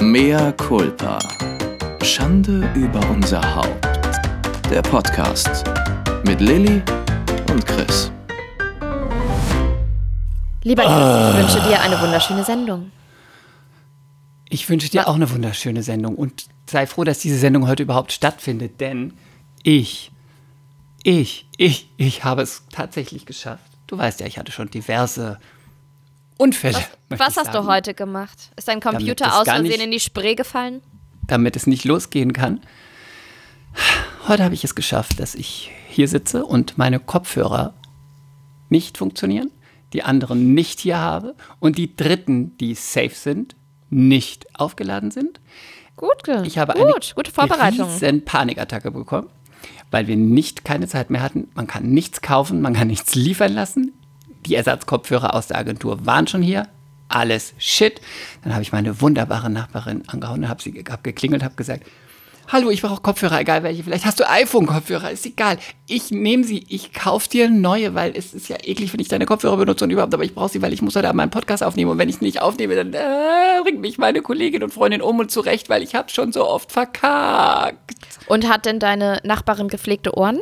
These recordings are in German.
Mea culpa. Schande über unser Haupt. Der Podcast mit Lilly und Chris. Lieber Chris, ich wünsche dir eine wunderschöne Sendung. Ich wünsche dir auch eine wunderschöne Sendung und sei froh, dass diese Sendung heute überhaupt stattfindet, denn ich, ich, ich, ich habe es tatsächlich geschafft. Du weißt ja, ich hatte schon diverse Unfälle. Was ich hast du sagen, heute gemacht? Ist dein Computer aus Versehen nicht- in die Spree gefallen? Damit es nicht losgehen kann. Heute habe ich es geschafft, dass ich hier sitze und meine Kopfhörer nicht funktionieren, die anderen nicht hier habe und die dritten, die safe sind, nicht aufgeladen sind. Gut, Ich habe gut, eine gute Vorbereitung. riesen Panikattacke bekommen, weil wir nicht keine Zeit mehr hatten. Man kann nichts kaufen, man kann nichts liefern lassen. Die Ersatzkopfhörer aus der Agentur waren schon hier. Alles Shit. Dann habe ich meine wunderbare Nachbarin angehauen, habe sie hab geklingelt, habe gesagt, Hallo, ich brauche Kopfhörer, egal welche. Vielleicht hast du iPhone-Kopfhörer, ist egal. Ich nehme sie, ich kaufe dir neue, weil es ist ja eklig, wenn ich deine Kopfhörer benutze und überhaupt, aber ich brauche sie, weil ich muss heute Abend meinen Podcast aufnehmen und wenn ich sie nicht aufnehme, dann äh, bringt mich meine Kollegin und Freundin um und zurecht, weil ich habe schon so oft verkackt. Und hat denn deine Nachbarin gepflegte Ohren?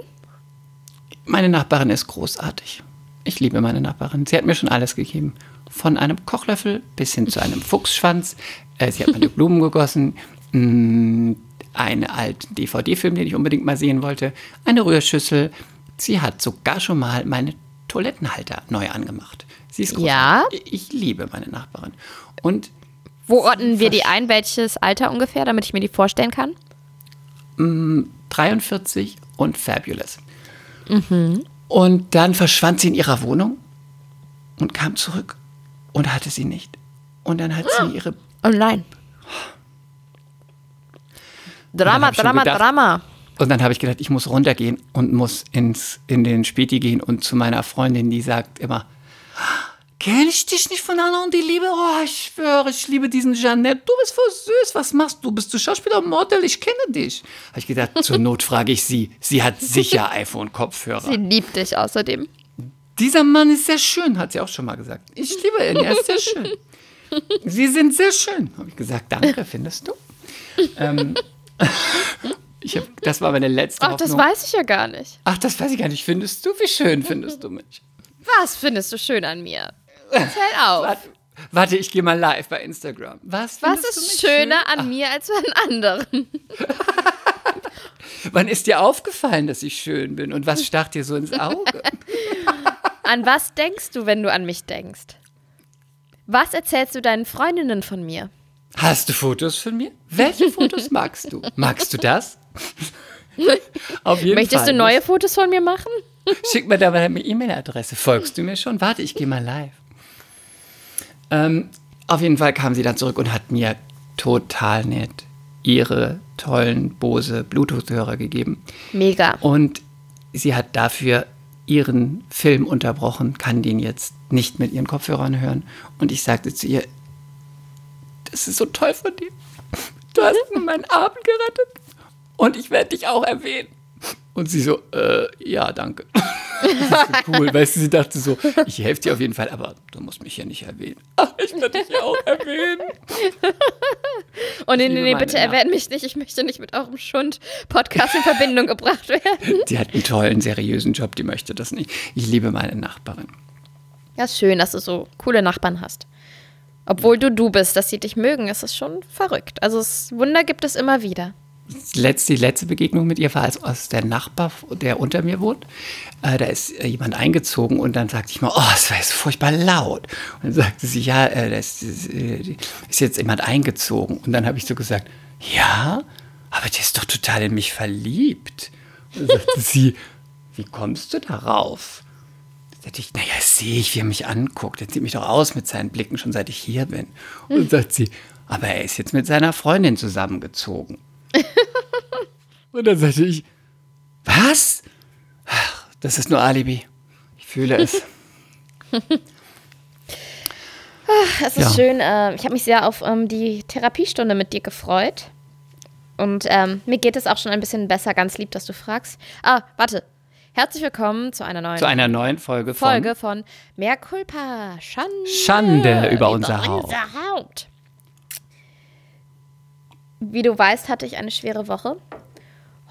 Meine Nachbarin ist großartig. Ich liebe meine Nachbarin. Sie hat mir schon alles gegeben. Von einem Kochlöffel bis hin zu einem Fuchsschwanz. Äh, sie hat meine Blumen gegossen. Mm, einen alten DVD-Film, den ich unbedingt mal sehen wollte. Eine Rührschüssel. Sie hat sogar schon mal meine Toilettenhalter neu angemacht. Sie ist großartig. Ja? Ich liebe meine Nachbarin. Und Wo ordnen wir die ein? Welches Alter ungefähr, damit ich mir die vorstellen kann? 43 und fabulous. Und dann verschwand sie in ihrer Wohnung und kam zurück und hatte sie nicht. Und dann hat sie ihre. Oh nein. Drama, Drama, gedacht- Drama. Und dann habe ich gedacht, ich muss runtergehen und muss ins, in den Späti gehen und zu meiner Freundin, die sagt immer, Kenn ich dich nicht von Anna und die Liebe? Oh, ich schwöre, ich liebe diesen Jeannette. Du bist voll süß. Was machst du? Bist du Schauspieler und Model? Ich kenne dich. Habe ich gedacht, zur Not frage ich sie. Sie hat sicher iPhone-Kopfhörer. Sie liebt dich außerdem. Dieser Mann ist sehr schön, hat sie auch schon mal gesagt. Ich liebe ihn, er ist sehr schön. Sie sind sehr schön, habe ich gesagt. Danke, findest du? Ähm, ich hab, das war meine letzte Ach, das Hoffnung. weiß ich ja gar nicht. Ach, das weiß ich gar nicht. Findest du? Wie schön findest du mich? Was findest du schön an mir? Erzähl auf. Warte, warte ich gehe mal live bei Instagram. Was, Was ist schöner schön? an mir als an anderen? Wann ist dir aufgefallen, dass ich schön bin? Und was stach dir so ins Auge? An was denkst du, wenn du an mich denkst? Was erzählst du deinen Freundinnen von mir? Hast du Fotos von mir? Welche Fotos magst du? Magst du das? Auf jeden Möchtest Fall. du neue Fotos von mir machen? Schick mir da mal deine E-Mail-Adresse. Folgst du mir schon? Warte, ich gehe mal live. Ähm, auf jeden Fall kam sie dann zurück und hat mir total nett ihre tollen Bose Bluetooth-Hörer gegeben. Mega. Und sie hat dafür ihren Film unterbrochen, kann den jetzt nicht mit ihren Kopfhörern hören. Und ich sagte zu ihr, das ist so toll von dir. Du hast mir meinen Abend gerettet. Und ich werde dich auch erwähnen. Und sie so, äh, ja, danke. Das ist so cool, weißt du, sie dachte so, ich helfe dir auf jeden Fall, aber du musst mich hier nicht erwähnen. Ach, ich werde dich ja auch erwähnen. Und nee, nee, nee, bitte erwähnt mich nicht. Ich möchte nicht mit eurem Schund-Podcast in Verbindung gebracht werden. Die hat einen tollen, seriösen Job, die möchte das nicht. Ich liebe meine Nachbarin. Ja, schön, dass du so coole Nachbarn hast. Obwohl du du bist, dass sie dich mögen, ist es schon verrückt. Also das Wunder gibt es immer wieder. Die letzte, die letzte Begegnung mit ihr war als, als der Nachbar, der unter mir wohnt. Äh, da ist äh, jemand eingezogen und dann sagte ich mal, oh, es war jetzt furchtbar laut. Und dann sagte sie, ja, äh, da ist, äh, ist jetzt jemand eingezogen. Und dann habe ich so gesagt, ja, aber der ist doch total in mich verliebt. Und dann sagte sie, wie kommst du darauf? Da sagte ich, naja, sehe ich, wie er mich anguckt. Er sieht mich doch aus mit seinen Blicken, schon seit ich hier bin. Und dann sagt sie, aber er ist jetzt mit seiner Freundin zusammengezogen. Und dann sagte ich, was? Ach, das ist nur Alibi. Ich fühle es. Es ist Ja. schön. Äh, ich habe mich sehr auf ähm, die Therapiestunde mit dir gefreut. Und ähm, mir geht es auch schon ein bisschen besser. Ganz lieb, dass du fragst. Ah, warte. Herzlich willkommen zu einer neuen Zu einer neuen Folge von Folge von Mehr Culpa. Schande, Schande über unser Haupt. unser Haupt. Wie du weißt, hatte ich eine schwere Woche.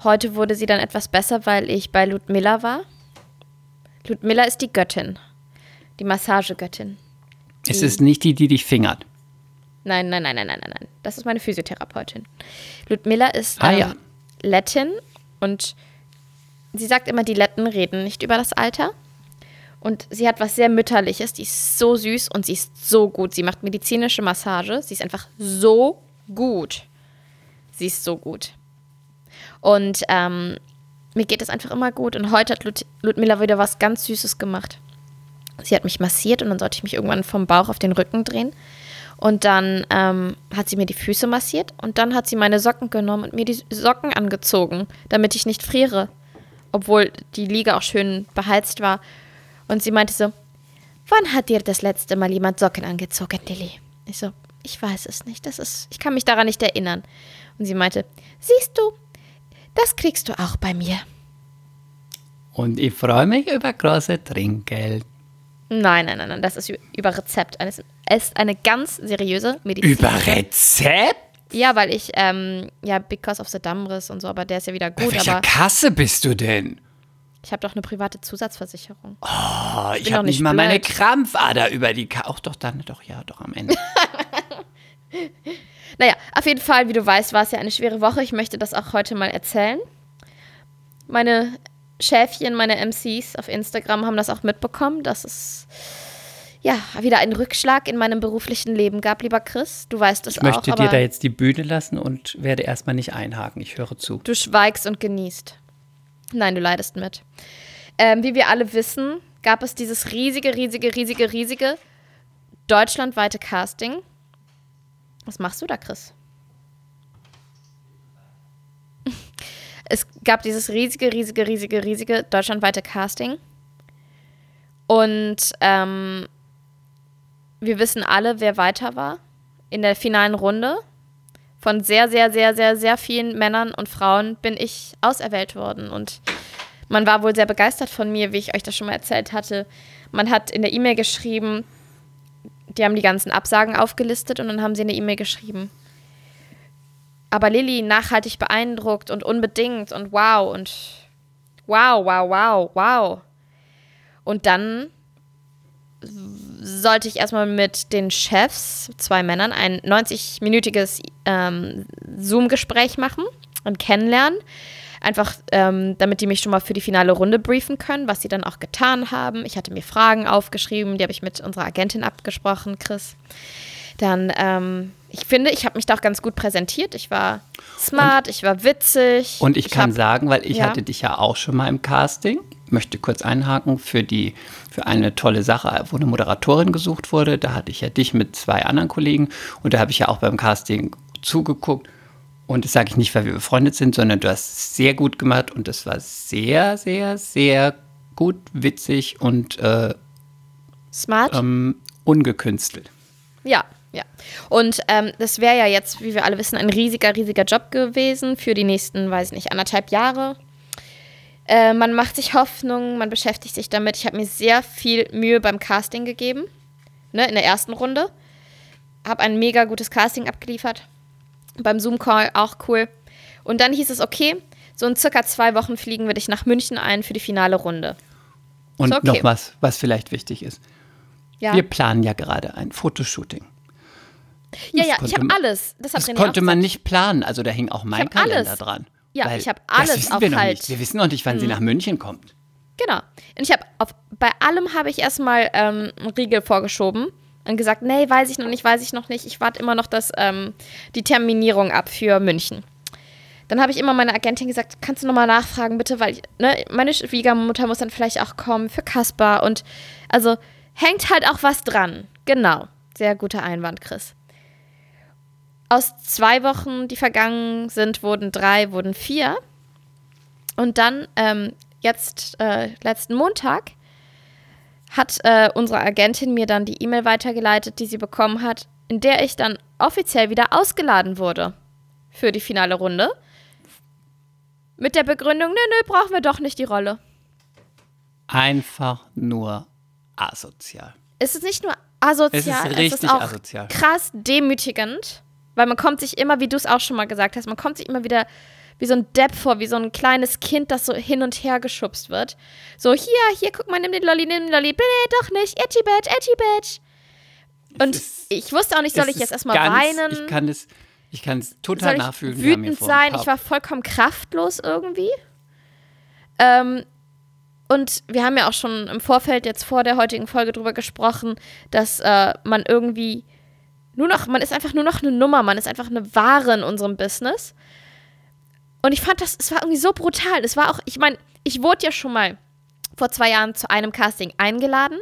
Heute wurde sie dann etwas besser, weil ich bei Ludmilla war. Ludmilla ist die Göttin, die Massagegöttin. Es ist nicht die, die dich fingert. Nein, nein, nein, nein, nein, nein. Das ist meine Physiotherapeutin. Ludmilla ist Ah, ähm, ja. Lettin und sie sagt immer, die Letten reden nicht über das Alter. Und sie hat was sehr Mütterliches. Die ist so süß und sie ist so gut. Sie macht medizinische Massage. Sie ist einfach so gut. Sie ist so gut. Und ähm, mir geht es einfach immer gut. Und heute hat Lud Ludmilla wieder was ganz Süßes gemacht. Sie hat mich massiert und dann sollte ich mich irgendwann vom Bauch auf den Rücken drehen. Und dann ähm, hat sie mir die Füße massiert und dann hat sie meine Socken genommen und mir die Socken angezogen, damit ich nicht friere. Obwohl die Liege auch schön beheizt war. Und sie meinte so, wann hat dir das letzte Mal jemand Socken angezogen, Lilly? Ich so, ich weiß es nicht. Das ist, ich kann mich daran nicht erinnern. Und sie meinte, siehst du, das kriegst du auch bei mir. Und ich freue mich über große Trinkgeld. Nein, nein, nein, nein, das ist über Rezept. Es ist eine ganz seriöse Medizin. Über Rezept? Ja, weil ich, ähm, ja, because of the Dammriss und so, aber der ist ja wieder Bei gut, welcher aber Kasse bist du denn? ich habe doch eine private Zusatzversicherung. Oh, ich bin habe nicht nicht mal meine. Krampfader über die Kasse. Auch doch dann, doch, ja, doch am Ende. Naja, auf jeden Fall, wie du weißt, war es ja eine schwere Woche. Ich möchte das auch heute mal erzählen. Meine Schäfchen, meine MCs auf Instagram haben das auch mitbekommen, dass es ja wieder einen Rückschlag in meinem beruflichen Leben gab, lieber Chris. Du weißt es Ich möchte auch, dir da jetzt die Bühne lassen und werde erstmal nicht einhaken. Ich höre zu. du schweigst und genießt. Nein, du leidest mit. Ähm, wie wir alle wissen, gab es dieses riesige, riesige, riesige, riesige deutschlandweite Casting. Was machst du da, Chris? Es gab dieses riesige, riesige, riesige, riesige deutschlandweite Casting. Und ähm, wir wissen alle, wer weiter war in der finalen Runde. Von sehr, sehr, sehr, sehr, sehr vielen Männern und Frauen bin ich auserwählt worden. Und man war wohl sehr begeistert von mir, wie ich euch das schon mal erzählt hatte. Man hat in der E-Mail geschrieben, die haben die ganzen Absagen aufgelistet und dann haben sie eine E-Mail geschrieben. Aber Lilly, nachhaltig beeindruckt und unbedingt und wow und wow, wow, wow, wow. Und dann sollte ich erstmal mit den Chefs, zwei Männern, ein 90-minütiges ähm, Zoom-Gespräch machen und kennenlernen. Einfach, ähm, damit die mich schon mal für die finale Runde briefen können, was sie dann auch getan haben. Ich hatte mir Fragen aufgeschrieben, die habe ich mit unserer Agentin abgesprochen, Chris. Dann, ähm, ich finde, ich habe mich da auch ganz gut präsentiert. Ich war smart, ich war witzig. Und ich, kann hab- sagen, weil ich Ja. hatte dich ja auch schon mal im Casting, möchte kurz einhaken für die für eine tolle Sache, wo eine Moderatorin gesucht wurde. Da hatte ich ja dich mit zwei anderen Kollegen und da habe ich ja auch beim Casting zugeguckt. Und das sage ich nicht, weil wir befreundet sind, sondern du hast es sehr gut gemacht und das war sehr, sehr, sehr gut, witzig und äh, Smart. ähm, ungekünstelt. Ja, ja. Und ähm, das wäre ja jetzt, wie wir alle wissen, ein riesiger, riesiger Job gewesen für die nächsten, weiß ich nicht, anderthalb Jahre. Äh, man macht sich Hoffnung, man beschäftigt sich damit. Ich habe mir sehr viel Mühe beim Casting gegeben, ne, in der ersten Runde. Habe ein mega gutes Casting abgeliefert. Beim Zoom-Call auch cool. Und dann hieß es, okay, so in circa zwei Wochen fliegen wir dich nach München ein für die finale Runde. Und Ist okay. noch was, was vielleicht wichtig ist. Ja, Wir planen ja gerade ein Fotoshooting. ja, das ja ich habe alles. Das, Das konnte man nicht planen. Also da hing auch mein Kalender alles. dran. Ja, ich hab das alles auf wir noch Halt. nicht. Wir wissen noch nicht, wann sie nach München kommt. Genau. Und ich habe bei allem habe ich erstmal ähm, einen Riegel vorgeschoben und gesagt, nee, weiß ich noch nicht, weiß ich noch nicht. Ich warte immer noch das, ähm, die Terminierung ab für München. Dann habe ich immer meiner Agentin gesagt, kannst du nochmal nachfragen, bitte, weil ne, meine Schwiegermutter muss dann vielleicht auch kommen für Kaspar und also hängt halt auch was dran. Genau. Sehr guter Einwand, Chris. Aus zwei Wochen, die vergangen sind, wurden drei, wurden vier. Und dann, ähm, jetzt, äh, letzten Montag, hat äh, unsere Agentin mir dann die E-Mail weitergeleitet, die sie bekommen hat, in der ich dann offiziell wieder ausgeladen wurde für die finale Runde. Mit der Begründung, nö, nö, brauchen wir doch nicht die Rolle. Einfach nur asozial. Es ist nicht nur asozial, Es ist richtig auch asozial. krass demütigend. Weil man kommt sich immer, wie du es auch schon mal gesagt hast, man kommt sich immer wieder wie so ein Depp vor, wie so ein kleines Kind, das so hin und her geschubst wird. So, hier, hier, guck mal, nimm den Lolli, nimm den Lolli. Nee, doch nicht. Edgy Badge, Edgy Badge. Und ist- ich wusste auch nicht, soll ich jetzt erstmal ganz, weinen? Ich kann es, ich kann es total soll ich nachfühlen. Wütend sein? Ich war vollkommen kraftlos irgendwie. Ähm, und wir haben ja auch schon im Vorfeld jetzt vor der heutigen Folge drüber gesprochen, dass äh, man irgendwie nur noch, man ist einfach nur noch eine Nummer, man ist einfach eine Ware in unserem Business. Und ich fand das, es war irgendwie so brutal. Es war auch, ich meine, ich wurde ja schon mal vor zwei Jahren zu einem Casting eingeladen,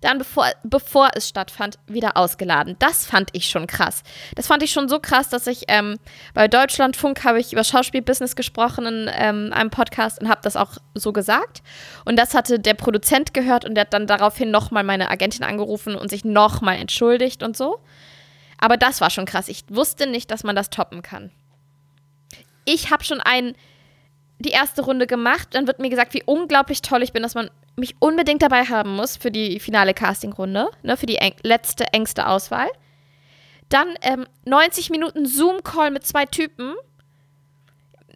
dann bevor, bevor es stattfand, wieder ausgeladen. Das fand ich schon krass. Das fand ich schon so krass, dass ich ähm, bei Deutschlandfunk habe ich über Schauspielbusiness gesprochen in ähm, einem Podcast und habe das auch so gesagt. Und das hatte der Produzent gehört und der hat dann daraufhin nochmal meine Agentin angerufen und sich nochmal entschuldigt und so. Aber das war schon krass. Ich wusste nicht, dass man das toppen kann. Ich habe schon ein, die erste Runde gemacht. Dann wird mir gesagt, wie unglaublich toll ich bin, dass man mich unbedingt dabei haben muss für die finale Castingrunde, ne, für die eng letzte, engste Auswahl. Dann ähm, 90 Minuten Zoom-Call mit zwei Typen.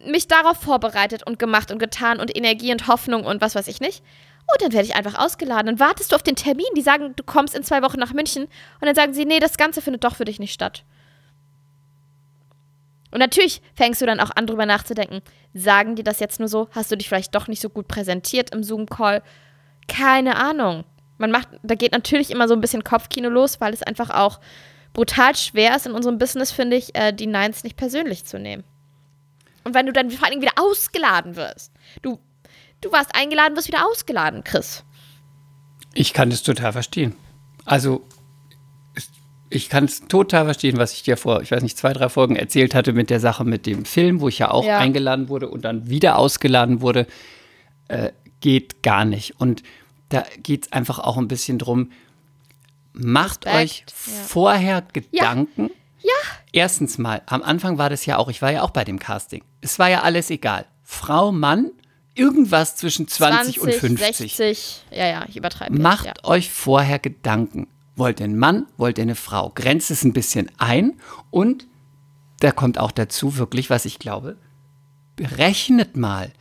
Mich darauf vorbereitet und gemacht und getan und Energie und Hoffnung und was weiß ich nicht. Und dann werde ich einfach ausgeladen. Dann wartest du auf den Termin. Die sagen, du kommst in zwei Wochen nach München. Und dann sagen sie, nee, das Ganze findet doch für dich nicht statt. Und natürlich fängst du dann auch an, drüber nachzudenken. Sagen die das jetzt nur so? Hast du dich vielleicht doch nicht so gut präsentiert im Zoom-Call? Keine Ahnung. Man macht, da geht natürlich immer so ein bisschen Kopfkino los, weil es einfach auch brutal schwer ist in unserem Business, finde ich, äh, die Nines nicht persönlich zu nehmen. Und wenn du dann vor allen Dingen wieder ausgeladen wirst. Du, du warst eingeladen, wirst wieder ausgeladen, Chris. Ich kann das total verstehen. Also, ich kann es total verstehen, was ich dir vor, ich weiß nicht, zwei, drei Folgen erzählt hatte mit der Sache mit dem Film, wo ich ja auch Ja. eingeladen wurde und dann wieder ausgeladen wurde. Äh, geht gar nicht. Und da geht es einfach auch ein bisschen drum, macht Respekt, euch ja. vorher Gedanken. Ja. Erstens mal, am Anfang war das ja auch, ich war ja auch bei dem Casting. Es war ja alles egal. Frau, Mann, irgendwas zwischen 20, und 50. 60. Ja, ja, ich übertreibe. jetzt, Macht ja. euch vorher Gedanken. Wollt ihr einen Mann, wollt ihr eine Frau? Grenzt es ein bisschen ein und da kommt auch dazu wirklich, was ich glaube, berechnet mal.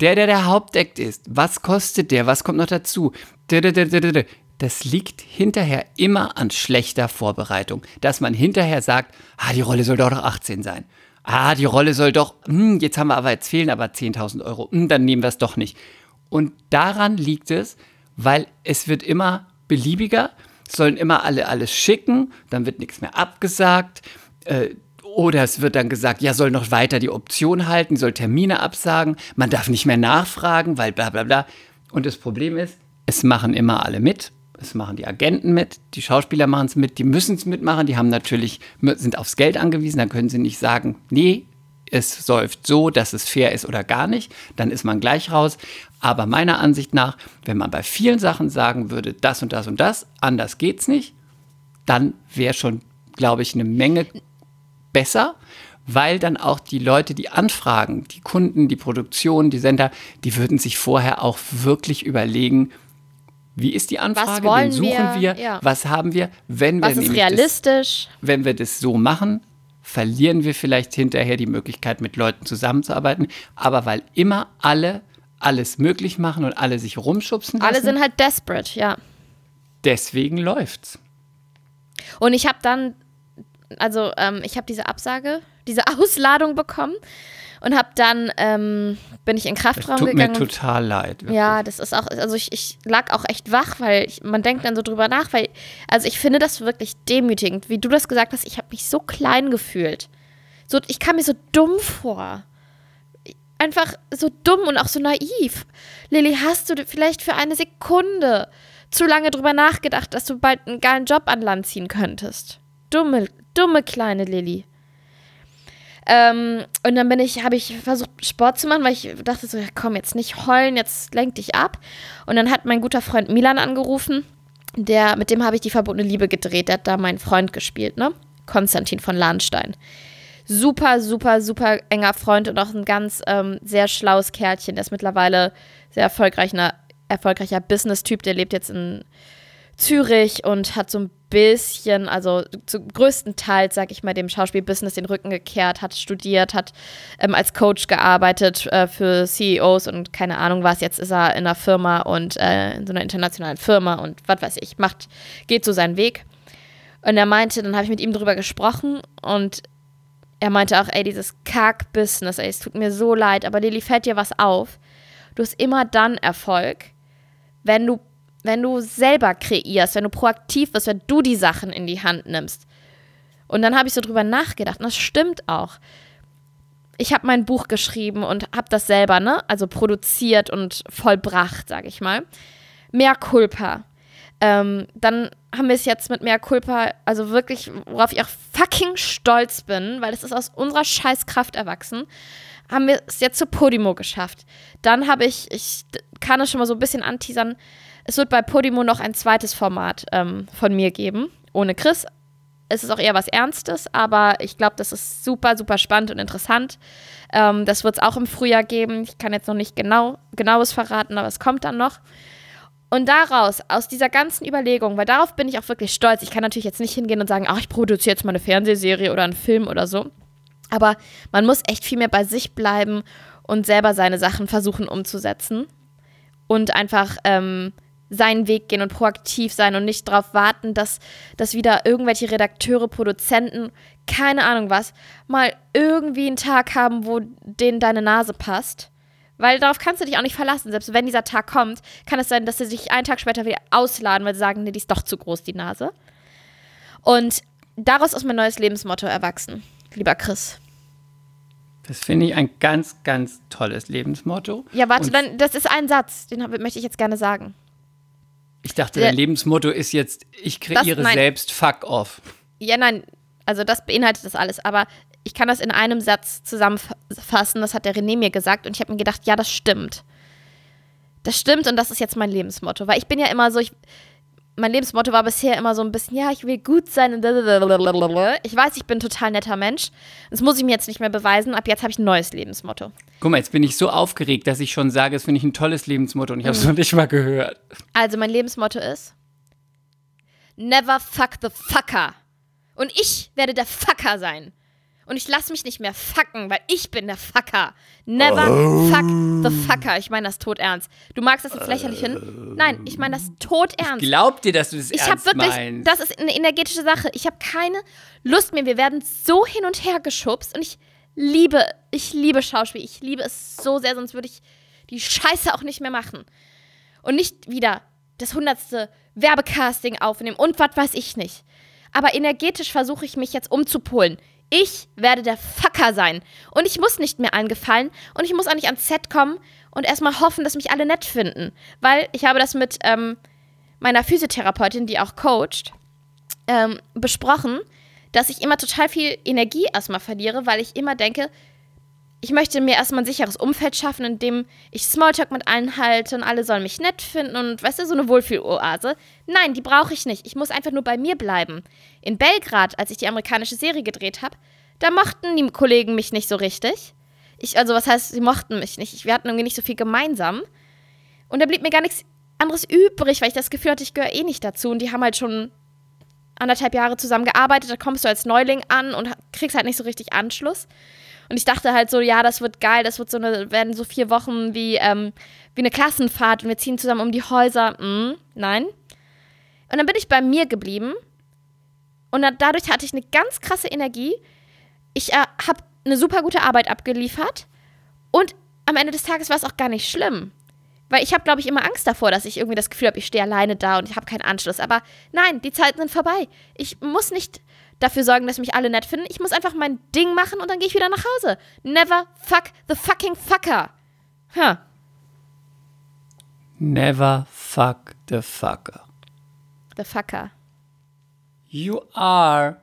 Der, der der Hauptakt ist, was kostet der, was kommt noch dazu? Das liegt hinterher immer an schlechter Vorbereitung. Dass man hinterher sagt, ah, die Rolle soll doch noch 18 sein. Ah, die Rolle soll doch, hm, jetzt haben wir aber, jetzt fehlen aber 10.000 Euro, hm, dann nehmen wir es doch nicht. Und daran liegt es, weil es wird immer beliebiger, sollen immer alle alles schicken, dann wird nichts mehr abgesagt. Äh, oder es wird dann gesagt, ja, soll noch weiter die Option halten, soll Termine absagen, man darf nicht mehr nachfragen, weil bla bla bla. Und das Problem ist, es machen immer alle mit. Es machen die Agenten mit, die Schauspieler machen es mit, die müssen es mitmachen, die haben natürlich, sind aufs Geld angewiesen, dann können sie nicht sagen, nee, es säuft so, dass es fair ist oder gar nicht, dann ist man gleich raus. Aber meiner Ansicht nach, wenn man bei vielen Sachen sagen würde, das und das und das, anders geht's nicht, dann wäre schon, glaube ich, eine Menge besser, weil dann auch die Leute, die anfragen, die Kunden, die Produktion, die Sender, die würden sich vorher auch wirklich überlegen, wie ist die Anfrage, wollen wen suchen wir? wir, Ja. was haben wir, wenn wir Was ist nämlich das, realistisch? wenn wir das so machen, verlieren wir vielleicht hinterher die Möglichkeit, mit Leuten zusammenzuarbeiten. Aber weil immer alle alles möglich machen und alle sich rumschubsen lassen, Alle sind halt desperate, ja. deswegen läuft's. Und ich habe dann, also ähm, ich habe diese Absage, diese Ausladung bekommen und habe dann, ähm, bin ich in den Kraftraum tut mir gegangen. total leid. wirklich. Ja, das ist auch, also ich, ich lag auch echt wach, weil ich, man denkt dann so drüber nach, weil, also ich finde das wirklich demütigend, wie du das gesagt hast, ich habe mich so klein gefühlt. So, ich kam mir so dumm vor. Einfach so dumm und auch so naiv. Lilly, hast du vielleicht für eine Sekunde zu lange drüber nachgedacht, dass du bald einen geilen Job an Land ziehen könntest? Dumme, dumme kleine Lilly. Ähm, und dann bin ich, habe ich versucht, Sport zu machen, weil ich dachte so, komm, jetzt nicht heulen, jetzt lenk dich ab. Und dann hat mein guter Freund Milan angerufen, der, mit dem habe ich die verbotene Liebe gedreht, der hat da meinen Freund gespielt, ne? Konstantin von Lahnstein. Super, super, super enger Freund und auch ein ganz ähm, sehr schlaues Kerlchen. Der ist mittlerweile sehr erfolgreicher, erfolgreicher Business-Typ, der lebt jetzt in Zürich und hat so ein bisschen, also zum größten Teil, sag ich mal, dem Schauspielbusiness den Rücken gekehrt, hat studiert, hat ähm, als Coach gearbeitet äh, für CEOs und keine Ahnung was. Jetzt ist er in einer Firma und äh, in so einer internationalen Firma und was weiß ich, macht, geht so seinen Weg. Und er meinte, dann habe ich mit ihm drüber gesprochen und er meinte auch, ey, dieses Kack-Business, ey, es tut mir so leid, aber Lilly, fällt dir was auf? Du hast immer dann Erfolg, wenn du wenn du selber kreierst, wenn du proaktiv bist, wenn du die Sachen in die Hand nimmst. Und dann habe ich so drüber nachgedacht, und das stimmt auch. Ich habe mein Buch geschrieben und habe das selber, ne, also produziert und vollbracht, sage ich mal. Mehr Culpa. Ähm, dann haben wir es jetzt mit mehr Culpa, also wirklich, worauf ich auch fucking stolz bin, weil es ist aus unserer Scheißkraft erwachsen, haben wir es jetzt zu Podimo geschafft. Dann habe ich, ich kann es schon mal so ein bisschen anteasern, es wird bei Podimo noch ein zweites Format ähm, von mir geben, ohne Chris. Es ist auch eher was Ernstes, aber ich glaube, das ist super, super spannend und interessant. Ähm, das wird es auch im Frühjahr geben. Ich kann jetzt noch nicht genau, genaues verraten, aber es kommt dann noch. Und daraus, aus dieser ganzen Überlegung, weil darauf bin ich auch wirklich stolz. Ich kann natürlich jetzt nicht hingehen und sagen, ach, ich produziere jetzt mal eine Fernsehserie oder einen Film oder so. Aber man muss echt viel mehr bei sich bleiben und selber seine Sachen versuchen umzusetzen. Und einfach ähm, seinen Weg gehen und proaktiv sein und nicht darauf warten, dass, dass wieder irgendwelche Redakteure, Produzenten, keine Ahnung was, mal irgendwie einen Tag haben, wo denen deine Nase passt. Weil darauf kannst du dich auch nicht verlassen. Selbst wenn dieser Tag kommt, kann es sein, dass sie sich einen Tag später wieder ausladen, weil sie sagen, nee, die ist doch zu groß, die Nase. Und daraus ist mein neues Lebensmotto erwachsen, lieber Chris. Das finde ich ein ganz, ganz tolles Lebensmotto. Ja, warte, dann, das ist ein Satz, den möchte ich jetzt gerne sagen. Ich dachte, dein Lebensmotto ist jetzt, ich kreiere das, selbst, fuck off. Ja, nein, also das beinhaltet das alles, aber ich kann das in einem Satz zusammenfassen, das hat der René mir gesagt und ich habe mir gedacht, ja, das stimmt. Das stimmt und das ist jetzt mein Lebensmotto, weil ich bin ja immer so, ich, mein Lebensmotto war bisher immer so ein bisschen, ja, ich will gut sein. Ich weiß, ich bin ein total netter Mensch. Das muss ich mir jetzt nicht mehr beweisen. Ab jetzt habe ich ein neues Lebensmotto. Guck mal, jetzt bin ich so aufgeregt, dass ich schon sage, das finde ich ein tolles Lebensmotto und ich habe es mhm. noch nicht mal gehört. Also, mein Lebensmotto ist: Never fuck the fucker. Und ich werde der Fucker sein. Und ich lasse mich nicht mehr fucken, weil ich bin der Fucker. Never oh. fuck the fucker. Ich meine das tot ernst. Du magst das jetzt lächerlich hin? Nein, ich meine das tot ernst. Ich glaub dir, dass du das ich ernst wirklich, meinst. Das ist eine energetische Sache. Ich habe keine Lust mehr. Wir werden so hin und her geschubst und ich liebe, ich liebe Schauspiel. Ich liebe es so sehr, sonst würde ich die Scheiße auch nicht mehr machen. Und nicht wieder das hundertste Werbecasting aufnehmen und was weiß ich nicht. Aber energetisch versuche ich mich jetzt umzupolen. Ich werde der Fucker sein. Und ich muss nicht mehr allen gefallen. Und ich muss auch nicht ans Set kommen und erstmal hoffen, dass mich alle nett finden. Weil ich habe das mit ähm, meiner Physiotherapeutin, die auch coacht, ähm, besprochen, dass ich immer total viel Energie erstmal verliere, weil ich immer denke, ich möchte mir erstmal ein sicheres Umfeld schaffen, in dem ich Smalltalk mit allen halte und alle sollen mich nett finden und, weißt du, so eine Wohlfühloase. Nein, die brauche ich nicht. Ich muss einfach nur bei mir bleiben. In Belgrad, als ich die amerikanische Serie gedreht habe, da mochten die Kollegen mich nicht so richtig. Ich, also, was heißt, sie mochten mich nicht? Wir hatten irgendwie nicht so viel gemeinsam. Und da blieb mir gar nichts anderes übrig, weil ich das Gefühl hatte, ich gehöre eh nicht dazu. Und die haben halt schon anderthalb Jahre zusammen gearbeitet. Da kommst du als Neuling an und kriegst halt nicht so richtig Anschluss. Und ich dachte halt so, ja, das wird geil, das wird so eine, werden so vier Wochen wie, ähm, wie eine Klassenfahrt und wir ziehen zusammen um die Häuser. Mm, nein. Und dann bin ich bei mir geblieben und dann, dadurch hatte ich eine ganz krasse Energie. Ich äh, habe eine super gute Arbeit abgeliefert und am Ende des Tages war es auch gar nicht schlimm. Weil ich habe, glaube ich, immer Angst davor, dass ich irgendwie das Gefühl habe, ich stehe alleine da und ich habe keinen Anschluss. Aber nein, die Zeiten sind vorbei. Ich muss nicht dafür sorgen, dass mich alle nett finden. Ich muss einfach mein Ding machen und dann gehe ich wieder nach Hause. Never fuck the fucking fucker. Huh. Never fuck the fucker. The fucker. You are.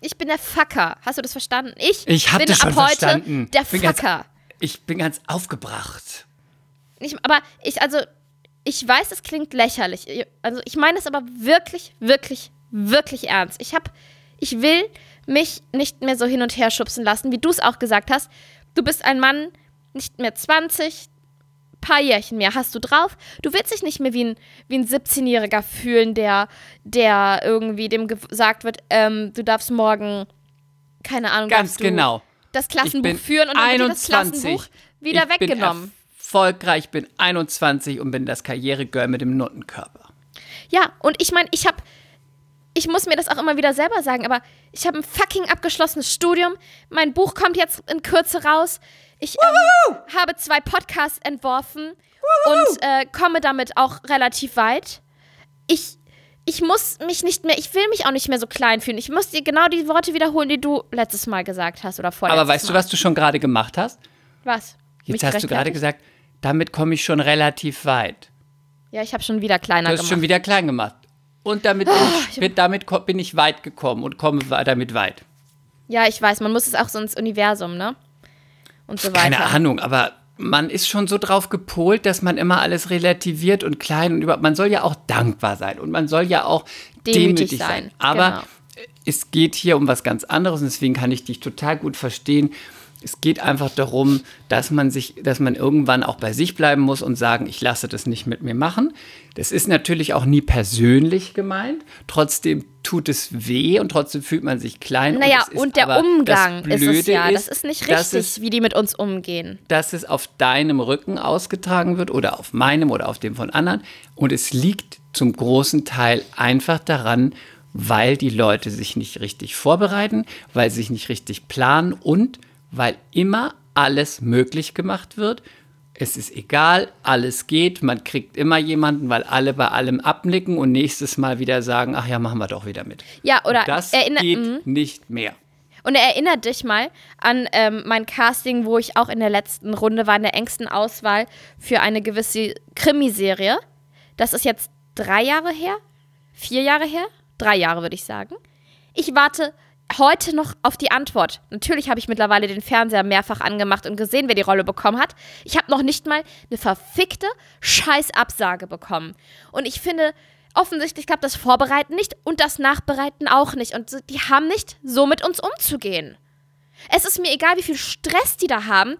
Ich bin der Fucker. Hast du das verstanden? Ich, ich bin ab heute verstanden. der Fucker. Ganz, ich bin ganz aufgebracht. Ich, aber ich, also, ich weiß, es klingt lächerlich. Also, ich meine es aber wirklich, wirklich, wirklich ernst. Ich habe, ich will mich nicht mehr so hin und her schubsen lassen, wie du es auch gesagt hast. Du bist ein Mann, nicht mehr 20, paar Jährchen mehr hast du drauf. Du willst dich nicht mehr wie ein, wie ein 17-Jähriger fühlen, der, der irgendwie dem gesagt wird, ähm, du darfst morgen, keine Ahnung, Ganz genau. das Klassenbuch führen und dann wird dir das 21. Klassenbuch wieder ich weggenommen. Bin erfolgreich, bin 21 und bin das Karrieregirl mit dem Nuttenkörper. Ja, und ich meine, ich habe, ich muss mir das auch immer wieder selber sagen, aber ich habe ein fucking abgeschlossenes Studium. Mein Buch kommt jetzt in Kürze raus. Ich ähm, habe zwei Podcasts entworfen und äh, komme damit auch relativ weit. Ich, ich muss mich nicht mehr, ich will mich auch nicht mehr so klein fühlen. Ich muss dir genau die Worte wiederholen, die du letztes Mal gesagt hast oder vorletztes Aber weißt Mal. du, was du schon gerade gemacht hast? Was? Jetzt Mich hast du gerade gesagt, damit komme ich schon relativ weit. Ja, ich habe schon wieder kleiner Du hast gemacht. schon wieder klein gemacht. Und damit, bin, ich, bin, damit bin ich weit gekommen und komme damit weit. ja, ich weiß, man muss es auch so ins Universum, ne? Und so weiter. Keine Ahnung, aber man ist schon so drauf gepolt, dass man immer alles relativiert und klein und überhaupt. Man soll ja auch dankbar sein und man soll ja auch Demütig demütig, sein, sein. Aber genau. es geht hier um was ganz anderes und deswegen kann ich dich total gut verstehen. Es geht einfach darum, dass man sich, dass man irgendwann auch bei sich bleiben muss und sagen, ich lasse das nicht mit mir machen. Das ist natürlich auch nie persönlich gemeint. Trotzdem tut es weh und trotzdem fühlt man sich klein. Naja, ist und der Umgang ist es ja. Das ist nicht richtig, es wie die mit uns umgehen. dass es auf deinem Rücken ausgetragen wird oder auf meinem oder auf dem von anderen. Und es liegt zum großen Teil einfach daran, weil die Leute sich nicht richtig vorbereiten, weil sie sich nicht richtig planen und weil immer alles möglich gemacht wird. Es ist egal, alles geht, man kriegt immer jemanden, weil alle bei allem abnicken und nächstes Mal wieder sagen, ach ja, machen wir doch wieder mit. Ja, oder Das erinner- geht Mhm. nicht mehr. Und erinnert dich mal an ähm, mein Casting, wo ich auch in der letzten Runde war, in der engsten Auswahl für eine gewisse Krimiserie. Das ist jetzt drei Jahre her, vier Jahre her, drei Jahre würde ich sagen. Ich warte heute noch auf die Antwort. Natürlich habe ich mittlerweile den Fernseher mehrfach angemacht und gesehen, wer die Rolle bekommen hat. Ich habe noch nicht mal eine verfickte Scheißabsage bekommen. Und ich finde, offensichtlich klappt das Vorbereiten nicht und das Nachbereiten auch nicht. Und die haben nicht, so mit uns umzugehen. Es ist mir egal, wie viel Stress die da haben.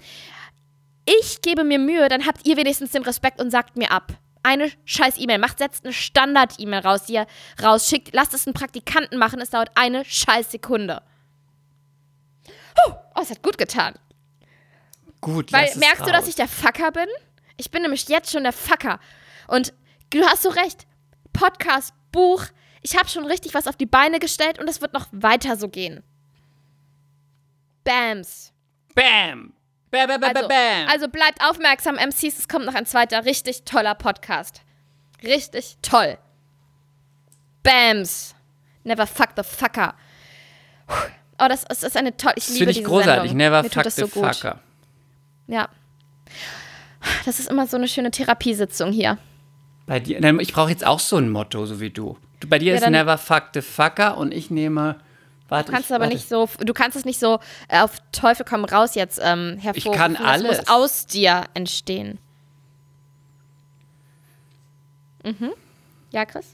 Ich gebe mir Mühe, dann habt ihr wenigstens den Respekt und sagt mir ab. Eine scheiß E-Mail. Macht, setzt eine Standard-E-Mail raus, die ihr rausschickt. Lasst es einen Praktikanten machen. Es dauert eine scheiß Sekunde. Huh, oh, es hat gut getan. Gut, Weil merkst du, dass raus. ich der Fucker bin? Ich bin nämlich jetzt schon der Fucker. Und du hast so recht. Podcast, Buch. Ich habe schon richtig was auf die Beine gestellt und es wird noch weiter so gehen. Bams. Bam! Bam, bam, bam, Also, bam! also bleibt aufmerksam, MCs. Es kommt noch ein zweiter richtig toller Podcast. Richtig toll. Bams. Never fuck the fucker. Oh, das, das ist eine tolle. Ich das liebe finde ich diese großartig. Sendung. Never Mir fuck the so gut. fucker. Ja. Das ist immer so eine schöne Therapiesitzung hier. Bei dir, ich brauche jetzt auch so ein Motto, so wie du. bei dir Ja, ist never fuck the fucker und ich nehme. Warte, Du kannst ich, aber warte. nicht so, du kannst es nicht so äh, auf Teufel komm raus jetzt ähm, hervorrufen. kann Das alles. muss aus dir entstehen. Mhm. Ja, Chris?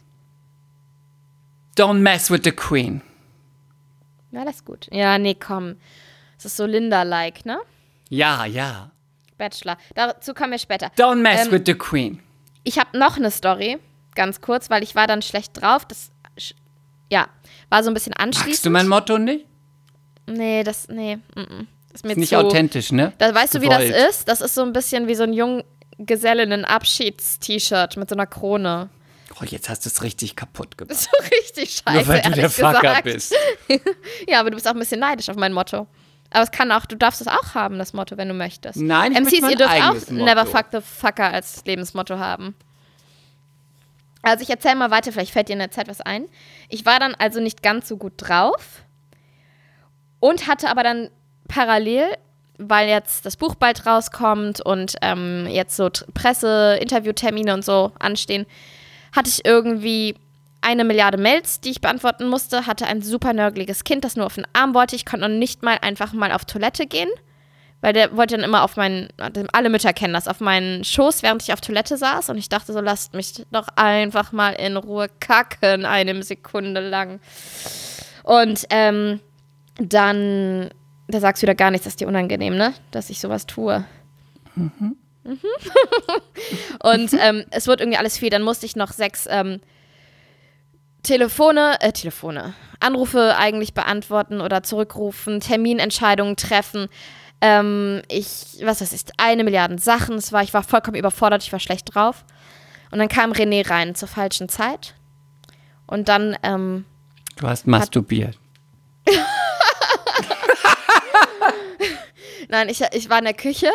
Don't mess with the queen. Ja, das ist gut. Ja, nee, komm. Das ist so Linda-like, ne? Ja, ja. Bachelor. Dazu kommen wir später. Don't mess Ähm, with the queen. Ich habe noch eine Story, ganz kurz, weil ich war dann schlecht drauf. Das, ja, war so ein bisschen anschließend. Magst du mein Motto nicht? Nee, das, nee, mm, ist mir Ist nicht zu, authentisch, ne? Da, weißt du, wie das Gewollt. ist? Das ist so ein bisschen wie so ein Junggesellinnen-Abschieds-T-Shirt mit so einer Krone. Oh, jetzt hast du es richtig kaputt gemacht. So richtig scheiße, Nur weil du der Fucker gesagt. bist. Ja, aber du bist auch ein bisschen neidisch auf mein Motto. Aber es kann auch, du darfst es auch haben, das Motto, wenn du möchtest. Nein, ich MCs, möchte mein ihr dürft eigenes auch Motto. Never Fuck the Fucker als Lebensmotto haben. Also ich erzähle mal weiter, vielleicht fällt dir in der Zeit was ein. Ich war dann also nicht ganz so gut drauf und hatte aber dann parallel, weil jetzt das Buch bald rauskommt und ähm, jetzt so Presse, Interviewtermine und so anstehen, hatte ich irgendwie eine Milliarde Mails, die ich beantworten musste, hatte ein super nörgeliges Kind, das nur auf den Arm wollte. Ich konnte noch nicht mal einfach mal auf Toilette gehen, weil der wollte dann immer auf meinen, alle Mütter kennen das, auf meinen Schoß, während ich auf Toilette saß und ich dachte so, lasst mich doch einfach mal in Ruhe kacken, eine Sekunde lang. Und ähm, dann, da sagst du wieder gar nichts, das ist dir unangenehm, ne? Dass ich sowas tue. Und ähm, es wird irgendwie alles viel. Dann musste ich noch sechs ähm, Telefone, äh, Telefone, Anrufe eigentlich beantworten oder zurückrufen, Terminentscheidungen treffen. Ähm, ich, was weiß ich, eine Milliarde Sachen. Es war, ich war vollkommen überfordert, ich war schlecht drauf. Und dann kam René rein zur falschen Zeit. Und dann, ähm, Du hast masturbiert. nein, ich, ich war in der Küche.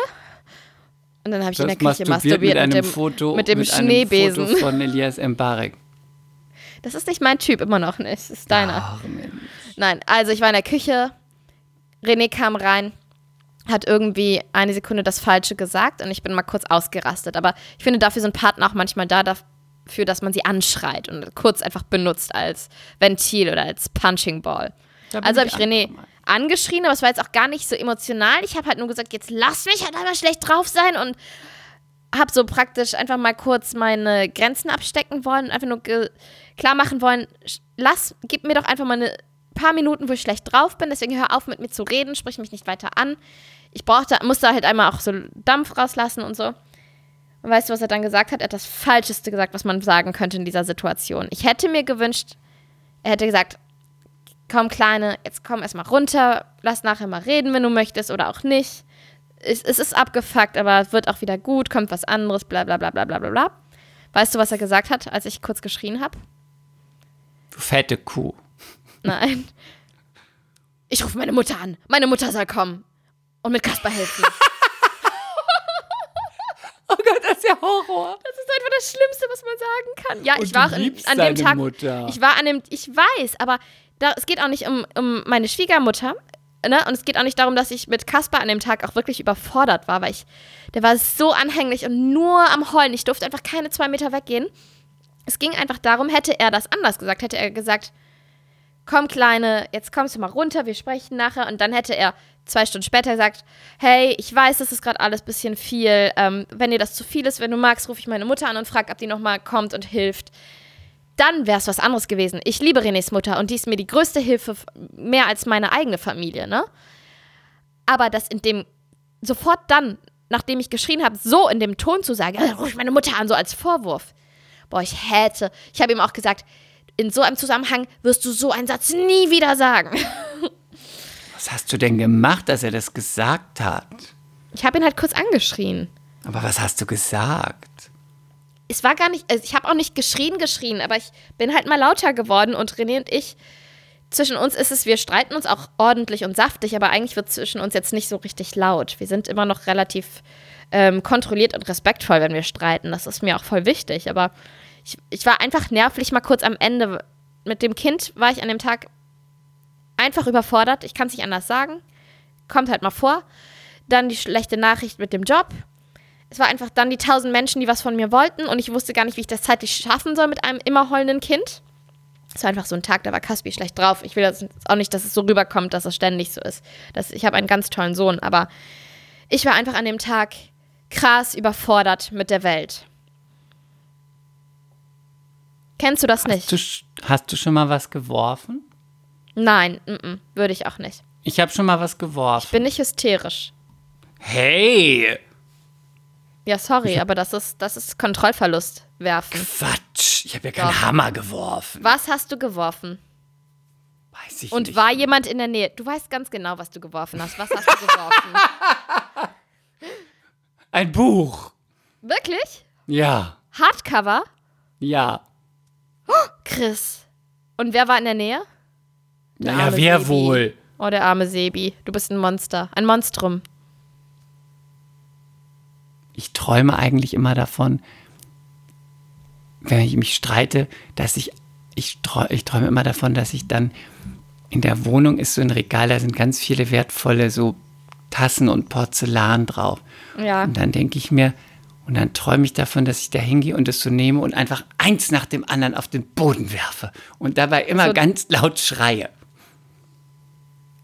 Und dann habe ich in der Küche masturbiert mit einem mit dem, Foto, mit dem mit Schneebesen. Einem Foto von Elias Mbarek. Das ist nicht mein Typ, immer noch nicht. Das ist deiner. Ach. Nein, also ich war in der Küche. René kam rein, hat irgendwie eine Sekunde das Falsche gesagt und ich bin mal kurz ausgerastet. Aber ich finde, dafür sind Partner auch manchmal da, dafür, dass man sie anschreit und kurz einfach benutzt als Ventil oder als Punching Ball. Also habe ich René angeschrien, aber es war jetzt auch gar nicht so emotional. Ich habe halt nur gesagt, jetzt lass mich halt einmal schlecht drauf sein und habe so praktisch einfach mal kurz meine Grenzen abstecken wollen einfach nur klar machen wollen, lass, gib mir doch einfach mal eine paar Minuten, wo ich schlecht drauf bin, deswegen hör auf mit mir zu reden, sprich mich nicht weiter an. Ich brauchte, musste halt einmal auch so Dampf rauslassen und so. Und weißt du, was er dann gesagt hat? Er hat das Falscheste gesagt, was man sagen könnte in dieser Situation. Ich hätte mir gewünscht, er hätte gesagt, komm Kleine, jetzt komm erstmal runter, lass nachher mal reden, wenn du möchtest oder auch nicht. Es, es ist abgefuckt, aber es wird auch wieder gut, kommt was anderes, bla bla bla bla bla bla bla. Weißt du, was er gesagt hat, als ich kurz geschrien habe? Du fette Kuh. Nein. Ich rufe meine Mutter an. Meine Mutter soll kommen. Und mit Kasper helfen. Oh Gott, das ist ja Horror. Das ist einfach das Schlimmste, was man sagen kann. Ja, Und ich du war in, an dem Tag. Mutter. Ich war an dem. Ich weiß, aber da, es geht auch nicht um, um meine Schwiegermutter. Ne? Und es geht auch nicht darum, dass ich mit Kasper an dem Tag auch wirklich überfordert war, weil ich. Der war so anhänglich und nur am Heulen. Ich durfte einfach keine zwei Meter weggehen. Es ging einfach darum, hätte er das anders gesagt, hätte er gesagt, komm Kleine, jetzt kommst du mal runter, wir sprechen nachher. Und dann hätte er zwei Stunden später gesagt, hey, ich weiß, das ist gerade alles ein bisschen viel. Ähm, wenn dir das zu viel ist, wenn du magst, rufe ich meine Mutter an und frage, ob die nochmal kommt und hilft. Dann wäre es was anderes gewesen. Ich liebe Renés Mutter und die ist mir die größte Hilfe, mehr als meine eigene Familie, ne? Aber das in dem, sofort dann, nachdem ich geschrien habe, so in dem Ton zu sagen, äh, ruf ich meine Mutter an, so als Vorwurf. Boah, ich hätte. Ich habe ihm auch gesagt, in so einem Zusammenhang wirst du so einen Satz nie wieder sagen. Was hast du denn gemacht, dass er das gesagt hat? Ich habe ihn halt kurz angeschrien. Aber was hast du gesagt? Es war gar nicht, also ich habe auch nicht geschrien, geschrien, aber ich bin halt mal lauter geworden und René und ich, zwischen uns ist es, wir streiten uns auch ordentlich und saftig, aber eigentlich wird zwischen uns jetzt nicht so richtig laut. Wir sind immer noch relativ ähm, kontrolliert und respektvoll, wenn wir streiten. Das ist mir auch voll wichtig, aber ich, ich war einfach nervlich mal kurz am Ende. Mit dem Kind war ich an dem Tag einfach überfordert. Ich kann es nicht anders sagen. Kommt halt mal vor. Dann die schlechte Nachricht mit dem Job. Es war einfach dann die tausend Menschen, die was von mir wollten und ich wusste gar nicht, wie ich das zeitlich schaffen soll mit einem immer heulenden Kind. Es war einfach so ein Tag, da war Caspi schlecht drauf. Ich will das auch nicht, dass es so rüberkommt, dass es ständig so ist. Das, ich habe einen ganz tollen Sohn, aber ich war einfach an dem Tag krass überfordert mit der Welt. Kennst du das Hast nicht? du, hast du schon mal was geworfen? Nein, mm -mm, würde ich auch nicht. Ich habe schon mal was geworfen. Bin nicht hysterisch. hey! Ja, sorry, aber das ist, das ist Kontrollverlust werfen. Quatsch, ich habe ja keinen Doch. Hammer geworfen. Was hast du geworfen? Weiß ich Und nicht. war jemand in der Nähe? Du weißt ganz genau, was du geworfen hast. Was hast du geworfen? Ein Buch. Wirklich? Ja, Hardcover? ja. Chris. Und wer war in der Nähe? Der Naja, wer Sebi. wohl? Oh, der arme Sebi. Du bist ein Monster. Ein Monstrum. Ich träume eigentlich immer davon, wenn ich mich streite, dass ich, ich, träume, ich träume immer davon, dass ich dann in der Wohnung ist so ein Regal, da sind ganz viele wertvolle so Tassen und Porzellan drauf. Ja. Und dann denke ich mir, und dann träume ich davon, dass ich da hingehe und es so nehme und einfach eins nach dem anderen auf den Boden werfe und dabei immer So- ganz laut schreie.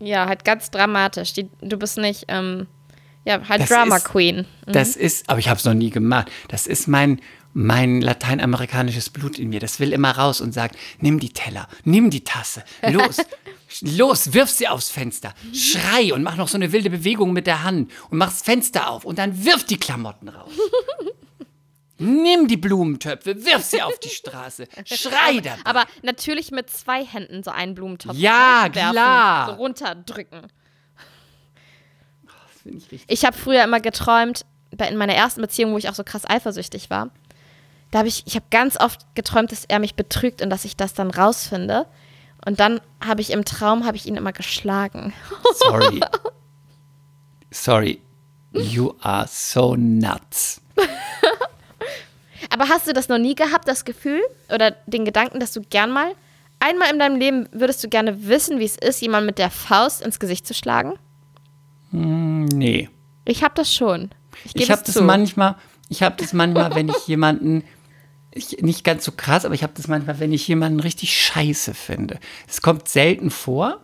Ja, halt ganz dramatisch. Die, du bist nicht, ähm, ja, halt Das Drama ist- Queen. Das ist, aber ich habe es noch nie gemacht. Das ist mein, mein lateinamerikanisches Blut in mir, das will immer raus und sagt, nimm die Teller, nimm die Tasse, los, los, wirf sie aufs Fenster, schrei und mach noch so eine wilde Bewegung mit der Hand und mach das Fenster auf und dann wirf die Klamotten raus. Nimm die Blumentöpfe, wirf sie auf die Straße, schrei dabei. Aber natürlich mit zwei Händen so einen Blumentopf Ja, werfen, klar. so runterdrücken. Das finde ich richtig. Ich habe früher immer geträumt, bei- in meiner ersten Beziehung, wo ich auch so krass eifersüchtig war, da habe ich, ich habe ganz oft geträumt, dass er mich betrügt und dass ich das dann rausfinde. Und dann habe ich im Traum, habe ich ihn immer geschlagen. Sorry. Sorry. You are so nuts. Aber hast du das noch nie gehabt, das Gefühl oder den Gedanken, dass du gern mal, einmal in deinem Leben würdest du gerne wissen, wie es ist, jemand mit der Faust ins Gesicht zu schlagen? Nee. Ich habe das schon. Ich, Ich habe das manchmal, ich habe das manchmal, wenn ich jemanden, ich, nicht ganz so krass, aber ich habe das manchmal, wenn ich jemanden richtig scheiße finde. Es kommt selten vor.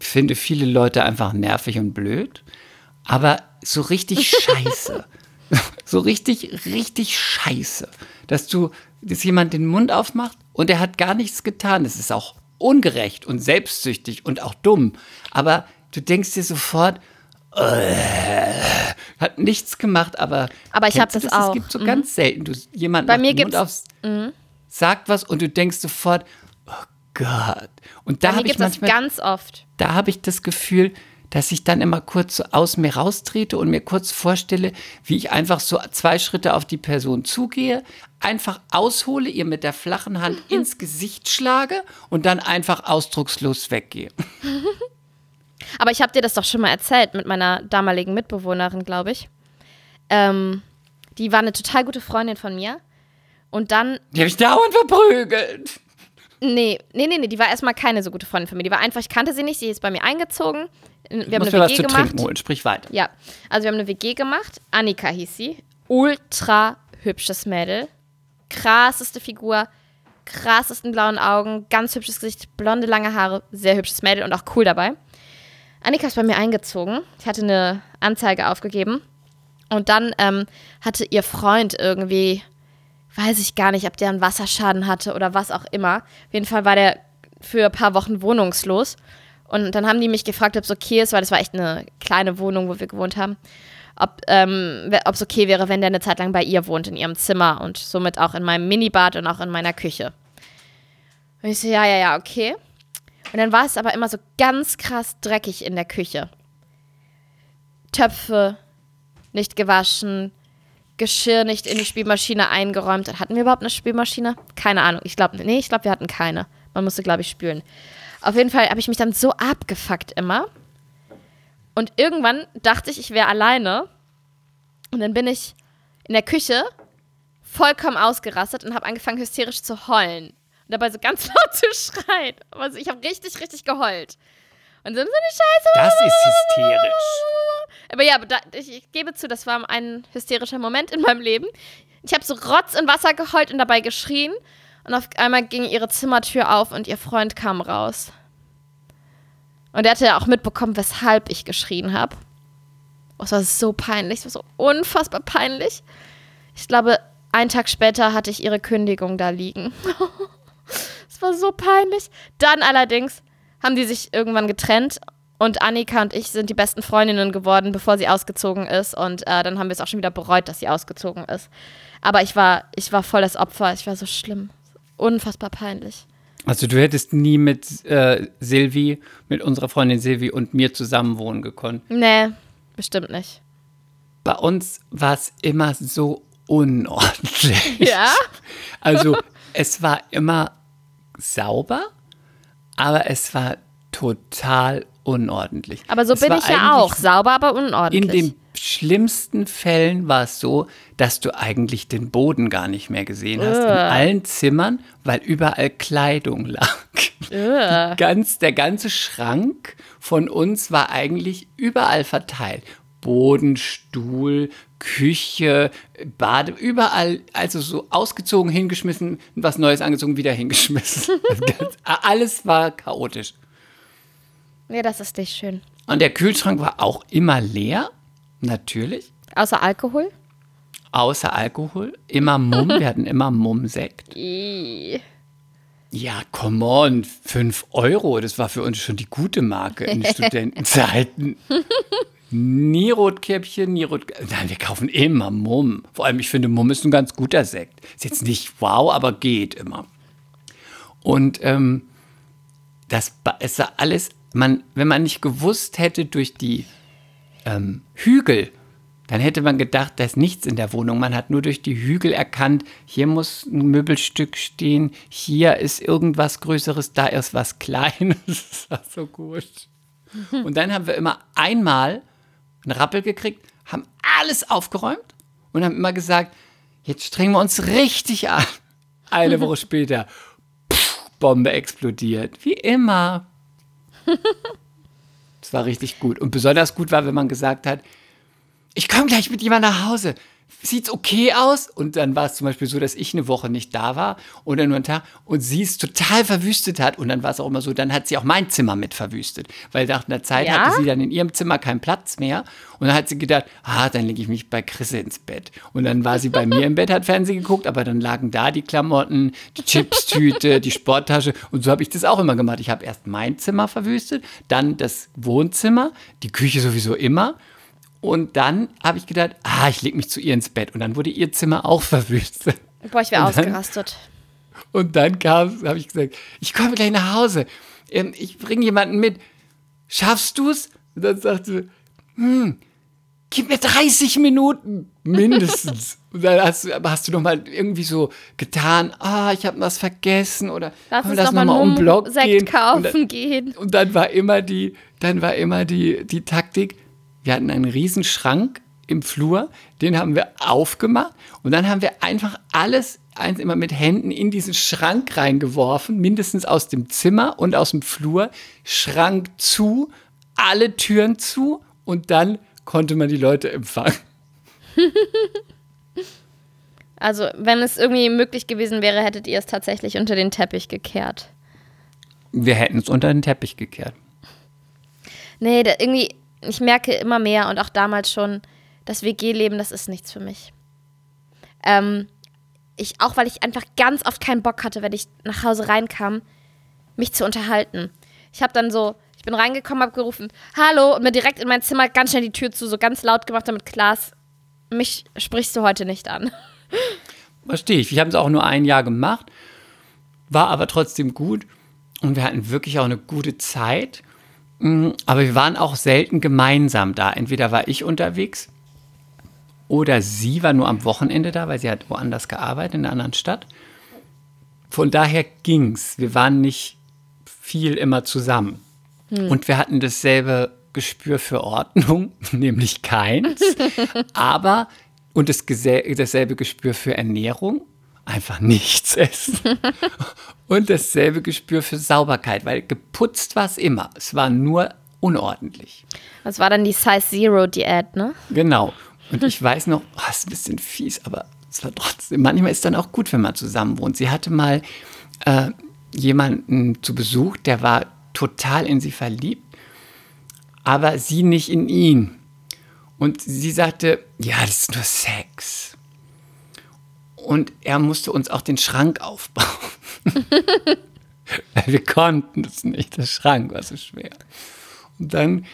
Ich finde viele Leute einfach nervig und blöd, aber so richtig scheiße. so richtig, richtig scheiße. Dass du, dass jemand den Mund aufmacht und er hat gar nichts getan. Das ist auch ungerecht und selbstsüchtig und auch dumm. Aber du denkst dir sofort, hat nichts gemacht, aber. Aber ich hab kennst du das auch. Es gibt so ganz selten, du jemand Bei mir gibt's- Mhm. aufs, sagt was und du denkst sofort, oh Gott. Und da habe ich es das manchmal, ganz oft. da habe ich das Gefühl, dass ich dann immer kurz so aus mir raustrete und mir kurz vorstelle, wie ich einfach so zwei Schritte auf die Person zugehe, einfach aushole, ihr mit der flachen Hand ins Gesicht schlage und dann einfach ausdruckslos weggehe. Aber ich habe dir das doch schon mal erzählt mit meiner damaligen Mitbewohnerin, glaube ich. Ähm, die war eine total gute Freundin von mir. Und dann, Die habe ich dauernd verprügelt. nee, nee, nee, nee, die war erstmal keine so gute Freundin von mir. Die war einfach, ich kannte sie nicht, sie ist bei mir eingezogen. Wir haben eine mir was WG zu gemacht. trinken holen, sprich weiter. Ja, also wir haben eine WG gemacht. Annika hieß sie. Ultra hübsches Mädel. Krasseste Figur. Krassesten blauen Augen. Ganz hübsches Gesicht. Blonde, lange Haare. Sehr hübsches Mädel und auch cool dabei. Annika ist bei mir eingezogen. Ich hatte eine Anzeige aufgegeben. Und dann ähm, hatte ihr Freund irgendwie, weiß ich gar nicht, ob der einen Wasserschaden hatte oder was auch immer. Auf jeden Fall war der für ein paar Wochen wohnungslos. Und dann haben die mich gefragt, ob es okay ist, weil das war echt eine kleine Wohnung, wo wir gewohnt haben, ob ähm, es okay wäre, wenn der eine Zeit lang bei ihr wohnt, in ihrem Zimmer und somit auch in meinem Minibad und auch in meiner Küche. Und ich so, ja, ja, ja, okay. Und dann war es aber immer so ganz krass dreckig in der Küche. Töpfe nicht gewaschen, Geschirr nicht in die Spülmaschine eingeräumt. Hatten wir überhaupt eine Spülmaschine? Keine Ahnung. Ich glaube, nee, ich glaube, wir hatten keine. Man musste, glaube ich, spülen. Auf jeden Fall habe ich mich dann so abgefuckt immer. Und irgendwann dachte ich, ich wäre alleine. Und dann bin ich in der Küche vollkommen ausgerastet und habe angefangen, hysterisch zu heulen. Und dabei so ganz laut zu schreien. Also ich habe richtig, richtig geheult. Und so, so eine Scheiße. Das ist hysterisch. Aber ja, aber da, ich, ich gebe zu, das war ein hysterischer Moment in meinem Leben. Ich habe so Rotz und Wasser geheult und dabei geschrien. Und auf einmal ging ihre Zimmertür auf und ihr Freund kam raus. Und er hatte auch mitbekommen, weshalb ich geschrien habe. Oh, es war so peinlich, es war so unfassbar peinlich. Ich glaube, einen Tag später hatte ich ihre Kündigung da liegen. Es war so peinlich. Dann allerdings haben die sich irgendwann getrennt und Annika und ich sind die besten Freundinnen geworden, bevor sie ausgezogen ist. Und äh, dann haben wir es auch schon wieder bereut, dass sie ausgezogen ist. Aber ich war, ich war voll das Opfer. Ich war so schlimm. Unfassbar peinlich. Also du hättest nie mit äh, Silvi, mit unserer Freundin Silvi und mir zusammen wohnen gekonnt. Nee, bestimmt nicht. Bei uns war es immer so unordentlich. Ja? Also es war immer sauber, aber es war total unordentlich. Aber so es bin ich ja auch. Sauber, aber unordentlich. In den schlimmsten Fällen war es so, dass du eigentlich den Boden gar nicht mehr gesehen hast. In allen Zimmern, weil überall Kleidung lag. Ganz, der ganze Schrank von uns war eigentlich überall verteilt. Boden, Stuhl, Küche, Bade, überall, also so ausgezogen, hingeschmissen, was Neues angezogen, wieder hingeschmissen. Ganz, alles war chaotisch. nee, das ist nicht schön. Und der Kühlschrank war auch immer leer, natürlich. Außer Alkohol? außer Alkohol, immer Mumm, wir hatten immer Mumm-Sekt. Ja, come on, 5 Euro, das war für uns schon die gute Marke in Studentenzeiten. Nie Rotkäppchen, nie Rot. Nein, wir kaufen immer Mumm. Vor allem, ich finde, Mumm ist ein ganz guter Sekt. Ist jetzt nicht wow, aber geht immer. Und ähm, das war alles, man, wenn man nicht gewusst hätte durch die ähm, Hügel, dann hätte man gedacht, da ist nichts in der Wohnung. Man hat nur durch die Hügel erkannt, hier muss ein Möbelstück stehen, hier ist irgendwas Größeres, da ist was Kleines. Das war so gut. Und dann haben wir immer einmal einen Rappel gekriegt, haben alles aufgeräumt und haben immer gesagt, jetzt strengen wir uns richtig an. Eine Woche später, pff, Bombe explodiert. Wie immer. Das war richtig gut. Und besonders gut war, wenn man gesagt hat, ich komme gleich mit jemand nach Hause. Sieht's okay aus? Und dann war es zum Beispiel so, dass ich eine Woche nicht da war oder nur einen Tag und sie es total verwüstet hat. Und dann war es auch immer so, dann hat sie auch mein Zimmer mit verwüstet. Weil nach einer Zeit Ja? hatte sie dann in ihrem Zimmer keinen Platz mehr. Und dann hat sie gedacht, ah, dann lege ich mich bei Chrisse ins Bett. Und dann war sie bei mir im Bett, hat Fernsehen geguckt, aber dann lagen da die Klamotten, die Chipstüte, die Sporttasche. Und so habe ich das auch immer gemacht. Ich habe erst mein Zimmer verwüstet, dann das Wohnzimmer, die Küche sowieso immer. Und dann habe ich gedacht, ah, ich lege mich zu ihr ins Bett. Und dann wurde ihr Zimmer auch verwüstet. Boah, ich wäre ausgerastet. Und dann kam, habe ich gesagt, ich komme gleich nach Hause. Ähm, Ich bringe jemanden mit. Schaffst du's? Und dann sagte sie, hm, gib mir 30 Minuten mindestens. Und dann hast du, hast du noch mal irgendwie so getan, ah, ich habe was vergessen oder Lass uns mal noch um den Block Sekt gehen. kaufen Und dann, gehen. und dann war immer die, dann war immer die, die Taktik, wir hatten einen riesen Schrank im Flur, den haben wir aufgemacht und dann haben wir einfach alles eins immer mit Händen in diesen Schrank reingeworfen, mindestens aus dem Zimmer und aus dem Flur, Schrank zu, alle Türen zu und dann konnte man die Leute empfangen. Also, wenn es irgendwie möglich gewesen wäre, hättet ihr es tatsächlich unter den Teppich gekehrt. Wir hätten es unter den Teppich gekehrt. Nee, da irgendwie, ich merke immer mehr und auch damals schon, das WG-Leben, das ist nichts für mich. Ähm, ich, auch weil ich einfach ganz oft keinen Bock hatte, wenn ich nach Hause reinkam, mich zu unterhalten. Ich habe dann so, ich bin reingekommen, habe gerufen, hallo, und mir direkt in mein Zimmer ganz schnell die Tür zu, so ganz laut gemacht, damit klar ist, mich sprichst du heute nicht an. Verstehe ich. Wir haben es auch nur ein Jahr gemacht, war aber trotzdem gut und wir hatten wirklich auch eine gute Zeit. Mm, Aber wir waren auch selten gemeinsam da. Entweder war ich unterwegs oder sie war nur am Wochenende da, weil sie hat woanders gearbeitet, in einer anderen Stadt. Von daher ging's. Wir waren nicht viel immer zusammen. Und wir hatten dasselbe Gespür für Ordnung, nämlich keins. aber, und das, dasselbe Gespür für Ernährung, einfach nichts essen. und dasselbe Gespür für Sauberkeit, weil geputzt war es immer. Es war nur unordentlich. Das war dann die Size Zero Diät, ne? Genau. Und ich weiß noch, oh, ist ein bisschen fies, aber es war trotzdem, manchmal ist dann auch gut, wenn man zusammen wohnt. Sie hatte mal äh, jemanden zu Besuch, der war total in sie verliebt, aber sie nicht in ihn. Und sie sagte, ja, das ist nur Sex. Und er musste uns auch den Schrank aufbauen. Wir konnten es nicht, der Schrank war so schwer. Und dann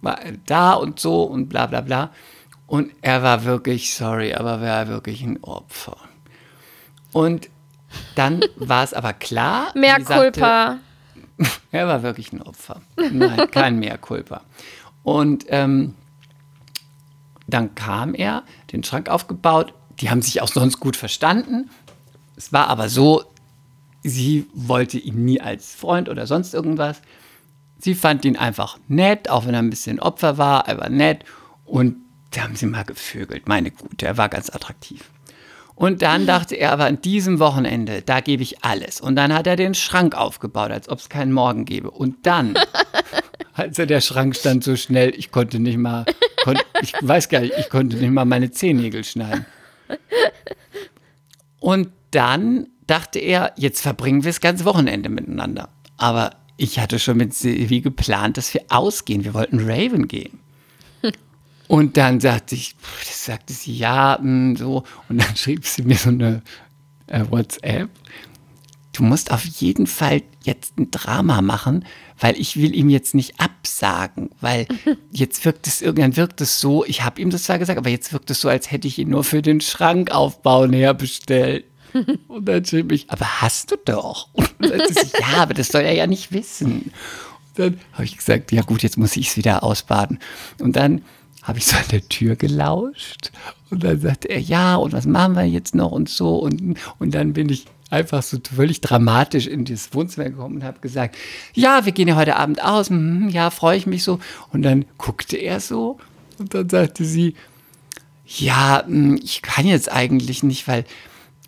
war er da und so und bla bla bla. Und er war wirklich, sorry, aber er war wirklich ein Opfer. Und dann war es aber klar. Mehr sie sagte, Culpa. er war wirklich ein Opfer. Nein, kein mehr Culpa. Und ähm, dann kam er, den Schrank aufgebaut. Die haben sich auch sonst gut verstanden. Es war aber so, sie wollte ihn nie als Freund oder sonst irgendwas. Sie fand ihn einfach nett, auch wenn er ein bisschen Opfer war, er war nett. Und da haben sie mal gevögelt. Meine Gute, er war ganz attraktiv. Und dann dachte er aber an diesem Wochenende, da gebe ich alles. Und dann hat er den Schrank aufgebaut, als ob es keinen Morgen gäbe. Und dann, also der Schrank stand so schnell, ich konnte nicht mal, kon, ich weiß gar nicht, ich konnte nicht mal meine Zehennägel schneiden. Und dann dachte er, jetzt verbringen wir das ganze Wochenende miteinander. Aber ich hatte schon mit Silvi geplant, dass wir ausgehen. Wir wollten Raven gehen. Und dann sagte ich, das sagte sie ja, mh, so. Und dann schrieb sie mir so eine äh, WhatsApp. Du musst auf jeden Fall jetzt ein Drama machen, weil ich will ihm jetzt nicht absagen, weil jetzt wirkt es irgendwann wirkt es so, ich habe ihm das zwar gesagt, aber jetzt wirkt es so, als hätte ich ihn nur für den Schrankaufbau näher bestellt. Und dann schrieb ich, aber hast du doch. Und dann sagte sie, ja, aber das soll er ja nicht wissen. Und dann habe ich gesagt, ja gut, jetzt muss ich es wieder ausbaden. Und dann habe ich so an der Tür gelauscht und dann sagte er, ja, und was machen wir jetzt noch und so. Und, und dann bin ich einfach so völlig dramatisch in das Wohnzimmer gekommen und habe gesagt, ja, wir gehen ja heute Abend aus, hm, ja, freue ich mich so. Und dann guckte er so und dann sagte sie, ja, hm, ich kann jetzt eigentlich nicht, weil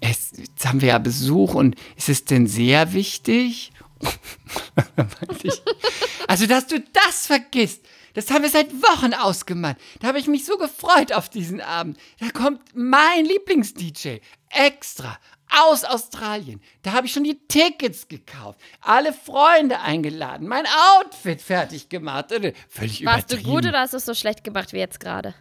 es, jetzt haben wir ja Besuch und ist es denn sehr wichtig? ich, also, dass du das vergisst, das haben wir seit Wochen ausgemacht. Da habe ich mich so gefreut auf diesen Abend. Da kommt mein Lieblings-DJ extra aus Australien. Da habe ich schon die Tickets gekauft, alle Freunde eingeladen, mein Outfit fertig gemacht. Völlig Warst du gut oder hast du es so schlecht gemacht wie jetzt gerade?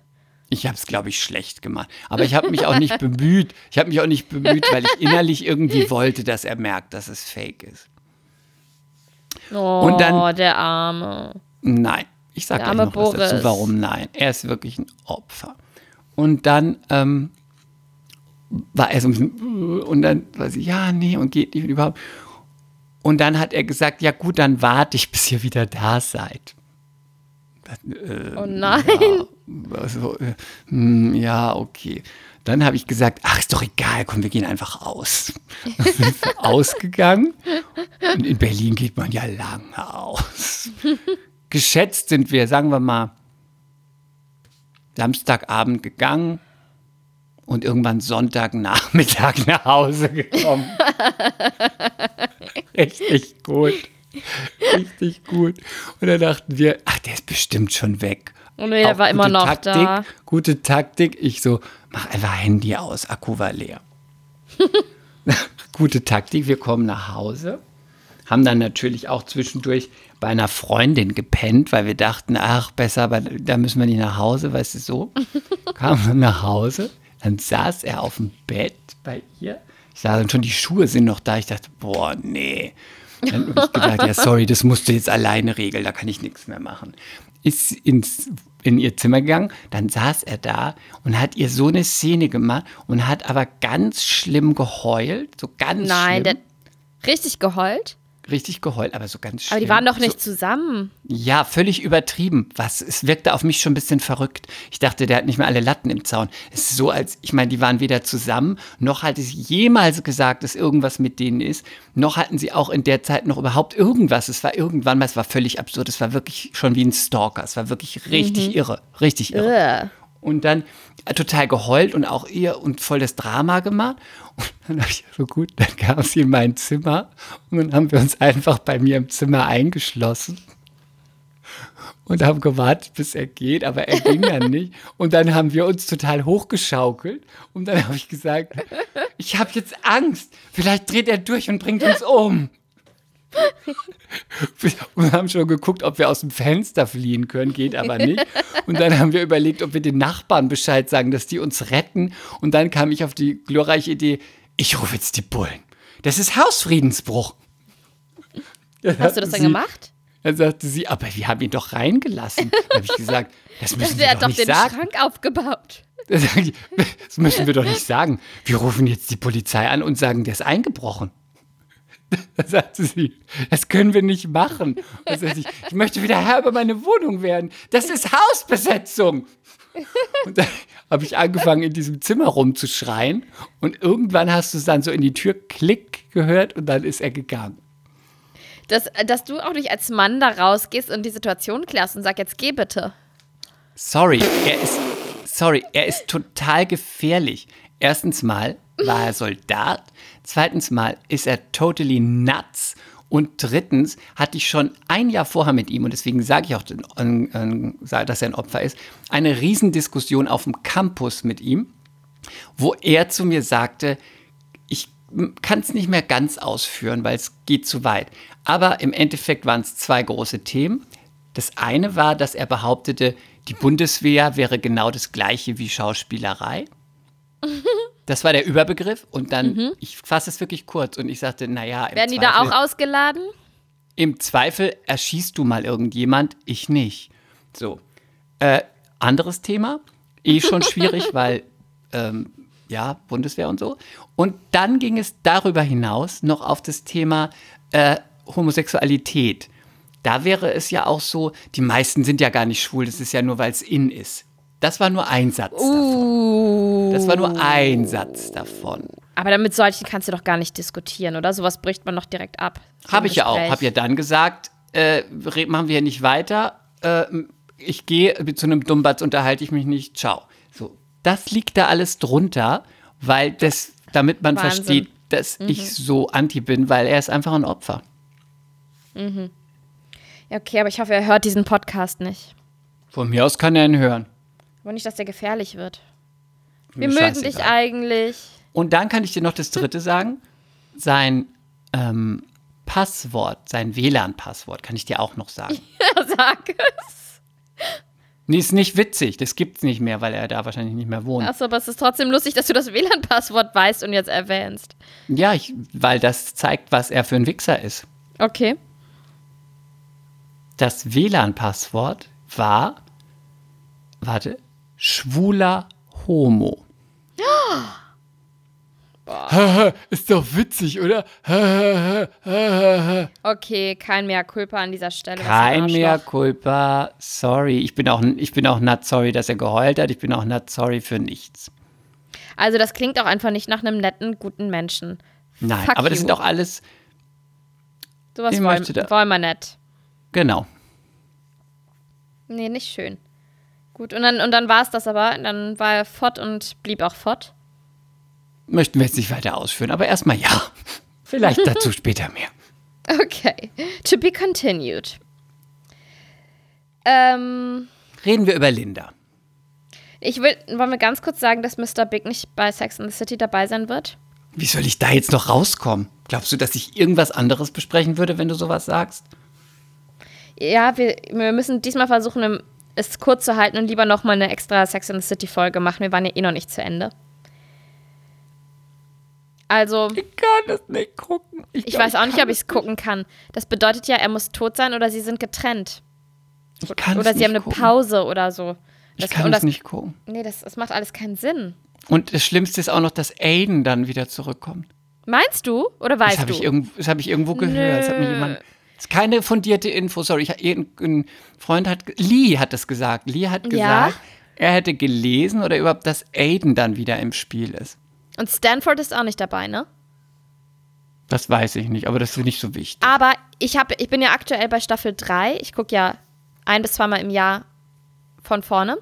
Ich habe es, glaube ich, schlecht gemacht. Aber ich habe mich auch nicht bemüht. Ich habe mich auch nicht bemüht, weil ich innerlich irgendwie wollte, dass er merkt, dass es fake ist. Oh, Und dann- der Arme. Nein. Ich sage gleich noch was dazu, Boris. warum nein. Er ist wirklich ein Opfer. Und dann ähm, war er so ein bisschen, äh, und dann war sie, ja, nee, und geht nicht und überhaupt. Und dann hat er gesagt, ja gut, dann warte ich, bis ihr wieder da seid. Oh nein. Also, äh, hm, ja, okay. Dann habe ich gesagt, ach, ist doch egal, komm, wir gehen einfach aus. Ausgegangen. Und in Berlin geht man ja lange aus. Geschätzt sind wir, sagen wir mal, Samstagabend gegangen und irgendwann Sonntagnachmittag nach Hause gekommen. Richtig gut. Richtig gut. Und dann dachten wir, ach, der ist bestimmt schon weg. Und er Auch war immer noch Taktik, da. Gute Taktik. Ich so, mach einfach Handy aus, Akku war leer. gute Taktik, wir kommen nach Hause. Haben dann natürlich auch zwischendurch bei einer Freundin gepennt, weil wir dachten, ach, besser, aber da müssen wir nicht nach Hause, weißt du so. Kamen dann nach Hause, dann saß er auf dem Bett bei ihr. Ich sah dann schon, die Schuhe sind noch da. Ich dachte, boah, nee. Dann habe ich gedacht, ja, sorry, das musst du jetzt alleine regeln, da kann ich nichts mehr machen. Ist ins, in ihr Zimmer gegangen, dann saß er da und hat ihr so eine Szene gemacht und hat aber ganz schlimm geheult, so ganz Nein, schlimm. richtig geheult. Richtig geheult, aber so ganz schlimm. Aber die waren doch nicht So, zusammen. ja, völlig übertrieben. Was, es wirkte auf mich schon ein bisschen verrückt. Ich dachte, der hat nicht mehr alle Latten im Zaun. Es ist so, als, ich meine, die waren weder zusammen, noch hatte sie jemals gesagt, dass irgendwas mit denen ist, noch hatten sie auch in der Zeit noch überhaupt irgendwas. Es war irgendwann mal, es war völlig absurd. Es war wirklich schon wie ein Stalker. Es war wirklich richtig irre. Richtig irre. Ugh. Und dann äh, total geheult und auch ihr und voll das Drama gemacht. Und dann habe ich so gut, dann kam sie in mein Zimmer und dann haben wir uns einfach bei mir im Zimmer eingeschlossen und haben gewartet, bis er geht, aber er ging dann nicht. Und dann haben wir uns total hochgeschaukelt und dann habe ich gesagt, ich habe jetzt Angst, vielleicht dreht er durch und bringt uns um. Und haben schon geguckt, ob wir aus dem Fenster fliehen können, geht aber nicht. Und dann haben wir überlegt, ob wir den Nachbarn Bescheid sagen, dass die uns retten. Und dann kam ich auf die glorreiche Idee, ich rufe jetzt die Bullen. Das ist Hausfriedensbruch. Hast du das dann gemacht? Dann sagte sie, aber wir haben ihn doch reingelassen. Da habe ich gesagt, das müssen wir hat doch doch nicht den sagen. Schrank aufgebaut. Das müssen wir doch nicht sagen. Wir rufen jetzt die Polizei an und sagen, der ist eingebrochen. Da sagte sie, das können wir nicht machen. Ich, ich möchte wieder Herr über meine Wohnung werden. Das ist Hausbesetzung. Und dann habe ich angefangen, in diesem Zimmer rumzuschreien. Und irgendwann hast du es dann so in die Tür klick gehört und dann ist er gegangen. Dass, dass du auch nicht als Mann da rausgehst und die Situation klärst und sag, jetzt geh bitte. Sorry, er ist, sorry, er ist total gefährlich. Erstens mal war er Soldat. Zweitens mal ist er totally nuts. Und drittens hatte ich schon ein Jahr vorher mit ihm, und deswegen sage ich auch, dass er ein Opfer ist, eine Riesendiskussion auf dem Campus mit ihm, wo er zu mir sagte, ich kann es nicht mehr ganz ausführen, weil es geht zu weit. Aber im Endeffekt waren es zwei große Themen. Das eine war, dass er behauptete, die Bundeswehr wäre genau das gleiche wie Schauspielerei. Das war der Überbegriff. Und dann, ich fasse es wirklich kurz und ich sagte, naja, im Werden die da Zweifel- auch ausgeladen? im Zweifel erschießt du mal irgendjemand, ich nicht. So. Äh, anderes Thema, eh schon schwierig, weil, ähm, ja, Bundeswehr und so. Und dann ging es darüber hinaus noch auf das Thema äh, Homosexualität. Da wäre es ja auch so, die meisten sind ja gar nicht schwul, das ist ja nur, weil es in ist. Das war nur ein Satz davon. Das war nur ein Satz davon. Aber damit solchen kannst du doch gar nicht diskutieren, oder? Sowas bricht man doch direkt ab. Habe ich ja auch. Habe ja dann gesagt, äh, machen wir hier nicht weiter. Äh, ich gehe zu einem Dummbatz, unterhalte ich mich nicht. Ciao. So, das liegt da alles drunter, weil das, damit man Wahnsinn. versteht, dass ich so anti bin, weil er ist einfach ein Opfer. Ja, okay, aber ich hoffe, er hört diesen Podcast nicht. Von mir aus kann er ihn hören. Aber nicht, dass der gefährlich wird. Wir Mir mögen dich eigentlich. Und dann kann ich dir noch das dritte sagen. Sein ähm, Passwort, sein WLAN-Passwort, kann ich dir auch noch sagen. Sag es. Nee, ist nicht witzig. Das gibt's nicht mehr, weil er da wahrscheinlich nicht mehr wohnt. Achso, aber es ist trotzdem lustig, dass du das WLAN-Passwort weißt und jetzt erwähnst. Ja, ich, weil das zeigt, was er für ein Wichser ist. Okay. Das WLAN-Passwort war, warte, schwuler Homo. ist doch witzig, oder? Okay, kein mehr Culpa an dieser Stelle. Kein ein mehr. Culpa. Sorry. Ich bin, auch, ich bin auch not sorry, dass er geheult hat. Ich bin auch not sorry für nichts. Also, das klingt auch einfach nicht nach einem netten, guten Menschen. Nein, Fuck aber das you. sind auch alles, Sowas wollen, wollen wir nicht. genau. Nee, nicht schön. Gut, und dann, und dann war es das aber. Dann war er fort und blieb auch fort. Möchten wir jetzt nicht weiter ausführen, aber erstmal ja. Vielleicht dazu später mehr. Okay. To be continued. Ähm, Reden wir über Linda. ich will, wollen wir ganz kurz sagen, dass Mr. Big nicht bei Sex in the City dabei sein wird? Wie soll ich da jetzt noch rauskommen? Glaubst du, dass ich irgendwas anderes besprechen würde, wenn du sowas sagst? Ja, wir, wir müssen diesmal versuchen, es kurz zu halten und lieber nochmal eine extra Sex in the City Folge machen. Wir waren ja eh noch nicht zu Ende. Also, Ich kann das nicht gucken. ich weiß auch nicht, ob ich es gucken kann. Das bedeutet ja, er muss tot sein oder sie sind getrennt. Ich kann Oder es sie haben nicht eine gucken. Pause oder so. Ich Das- kann und es das, nicht gucken. Nee, das, das macht alles keinen Sinn. Und das Schlimmste ist auch noch, dass Aiden dann wieder zurückkommt. Meinst du? Oder Das weißt habe du? ich, irgendwo- das hab ich irgendwo gehört. Das hat mir jemand. Ist keine fundierte Info, sorry. Ich, irgendein Freund hat. Lee hat das gesagt. Lee hat Ja? gesagt, er hätte gelesen oder überhaupt, dass Aiden dann wieder im Spiel ist. Und Stanford ist auch nicht dabei, ne? Das weiß ich nicht, aber das ist nicht so wichtig. Aber ich, hab, ich bin ja aktuell bei Staffel 3. Ich gucke ja ein bis zweimal im Jahr von vorne.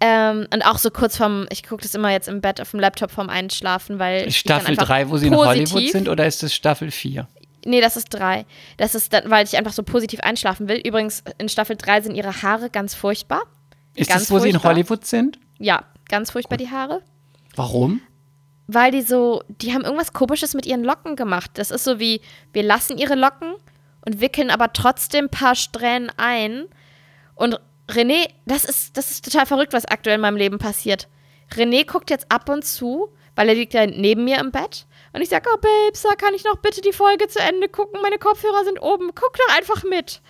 Ähm, und auch so kurz vorm, ich gucke das immer jetzt im Bett auf dem Laptop vorm Einschlafen, weil. Ist Staffel einfach 3, wo sie in Hollywood sind, oder ist es Staffel 4? Nee, das ist 3. Das ist dann, weil ich einfach so positiv einschlafen will. Übrigens, in Staffel 3 sind ihre Haare ganz furchtbar. Ist Ganz das, wo sie in furchtbar. Hollywood sind? Ja, ganz furchtbar die Haare. Warum? Weil die so, die haben irgendwas Komisches mit ihren Locken gemacht. Das ist so wie, wir lassen ihre Locken und wickeln aber trotzdem ein paar Strähnen ein. Und René, das ist, das ist total verrückt, was aktuell in meinem Leben passiert. René guckt jetzt ab und zu, weil er liegt ja neben mir im Bett. Und ich sage, oh Babes, kann ich noch bitte die Folge zu Ende gucken? Meine Kopfhörer sind oben. Guck doch einfach mit.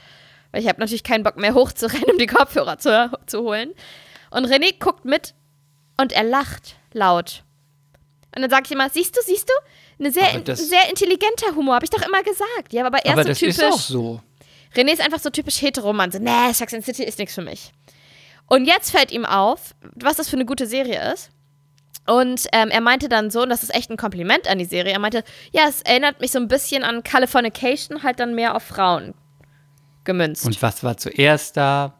Weil ich habe natürlich keinen Bock mehr hochzurennen, um die Kopfhörer zu, zu holen. Und René guckt mit und er lacht laut. Und dann sage ich immer, siehst du, siehst du? Eine sehr, das- sehr intelligenter Humor, habe ich doch immer gesagt. Ja, aber er aber ist das so typisch. ist auch so. René ist einfach so typisch Heteroman. So, nee, Sex and City ist nichts für mich. Und jetzt fällt ihm auf, was das für eine gute Serie ist. Und ähm, er meinte dann so, und das ist echt ein Kompliment an die Serie, er meinte, ja, es erinnert mich so ein bisschen an Californication, halt dann mehr auf Frauen gemünzt. Und was war zuerst da?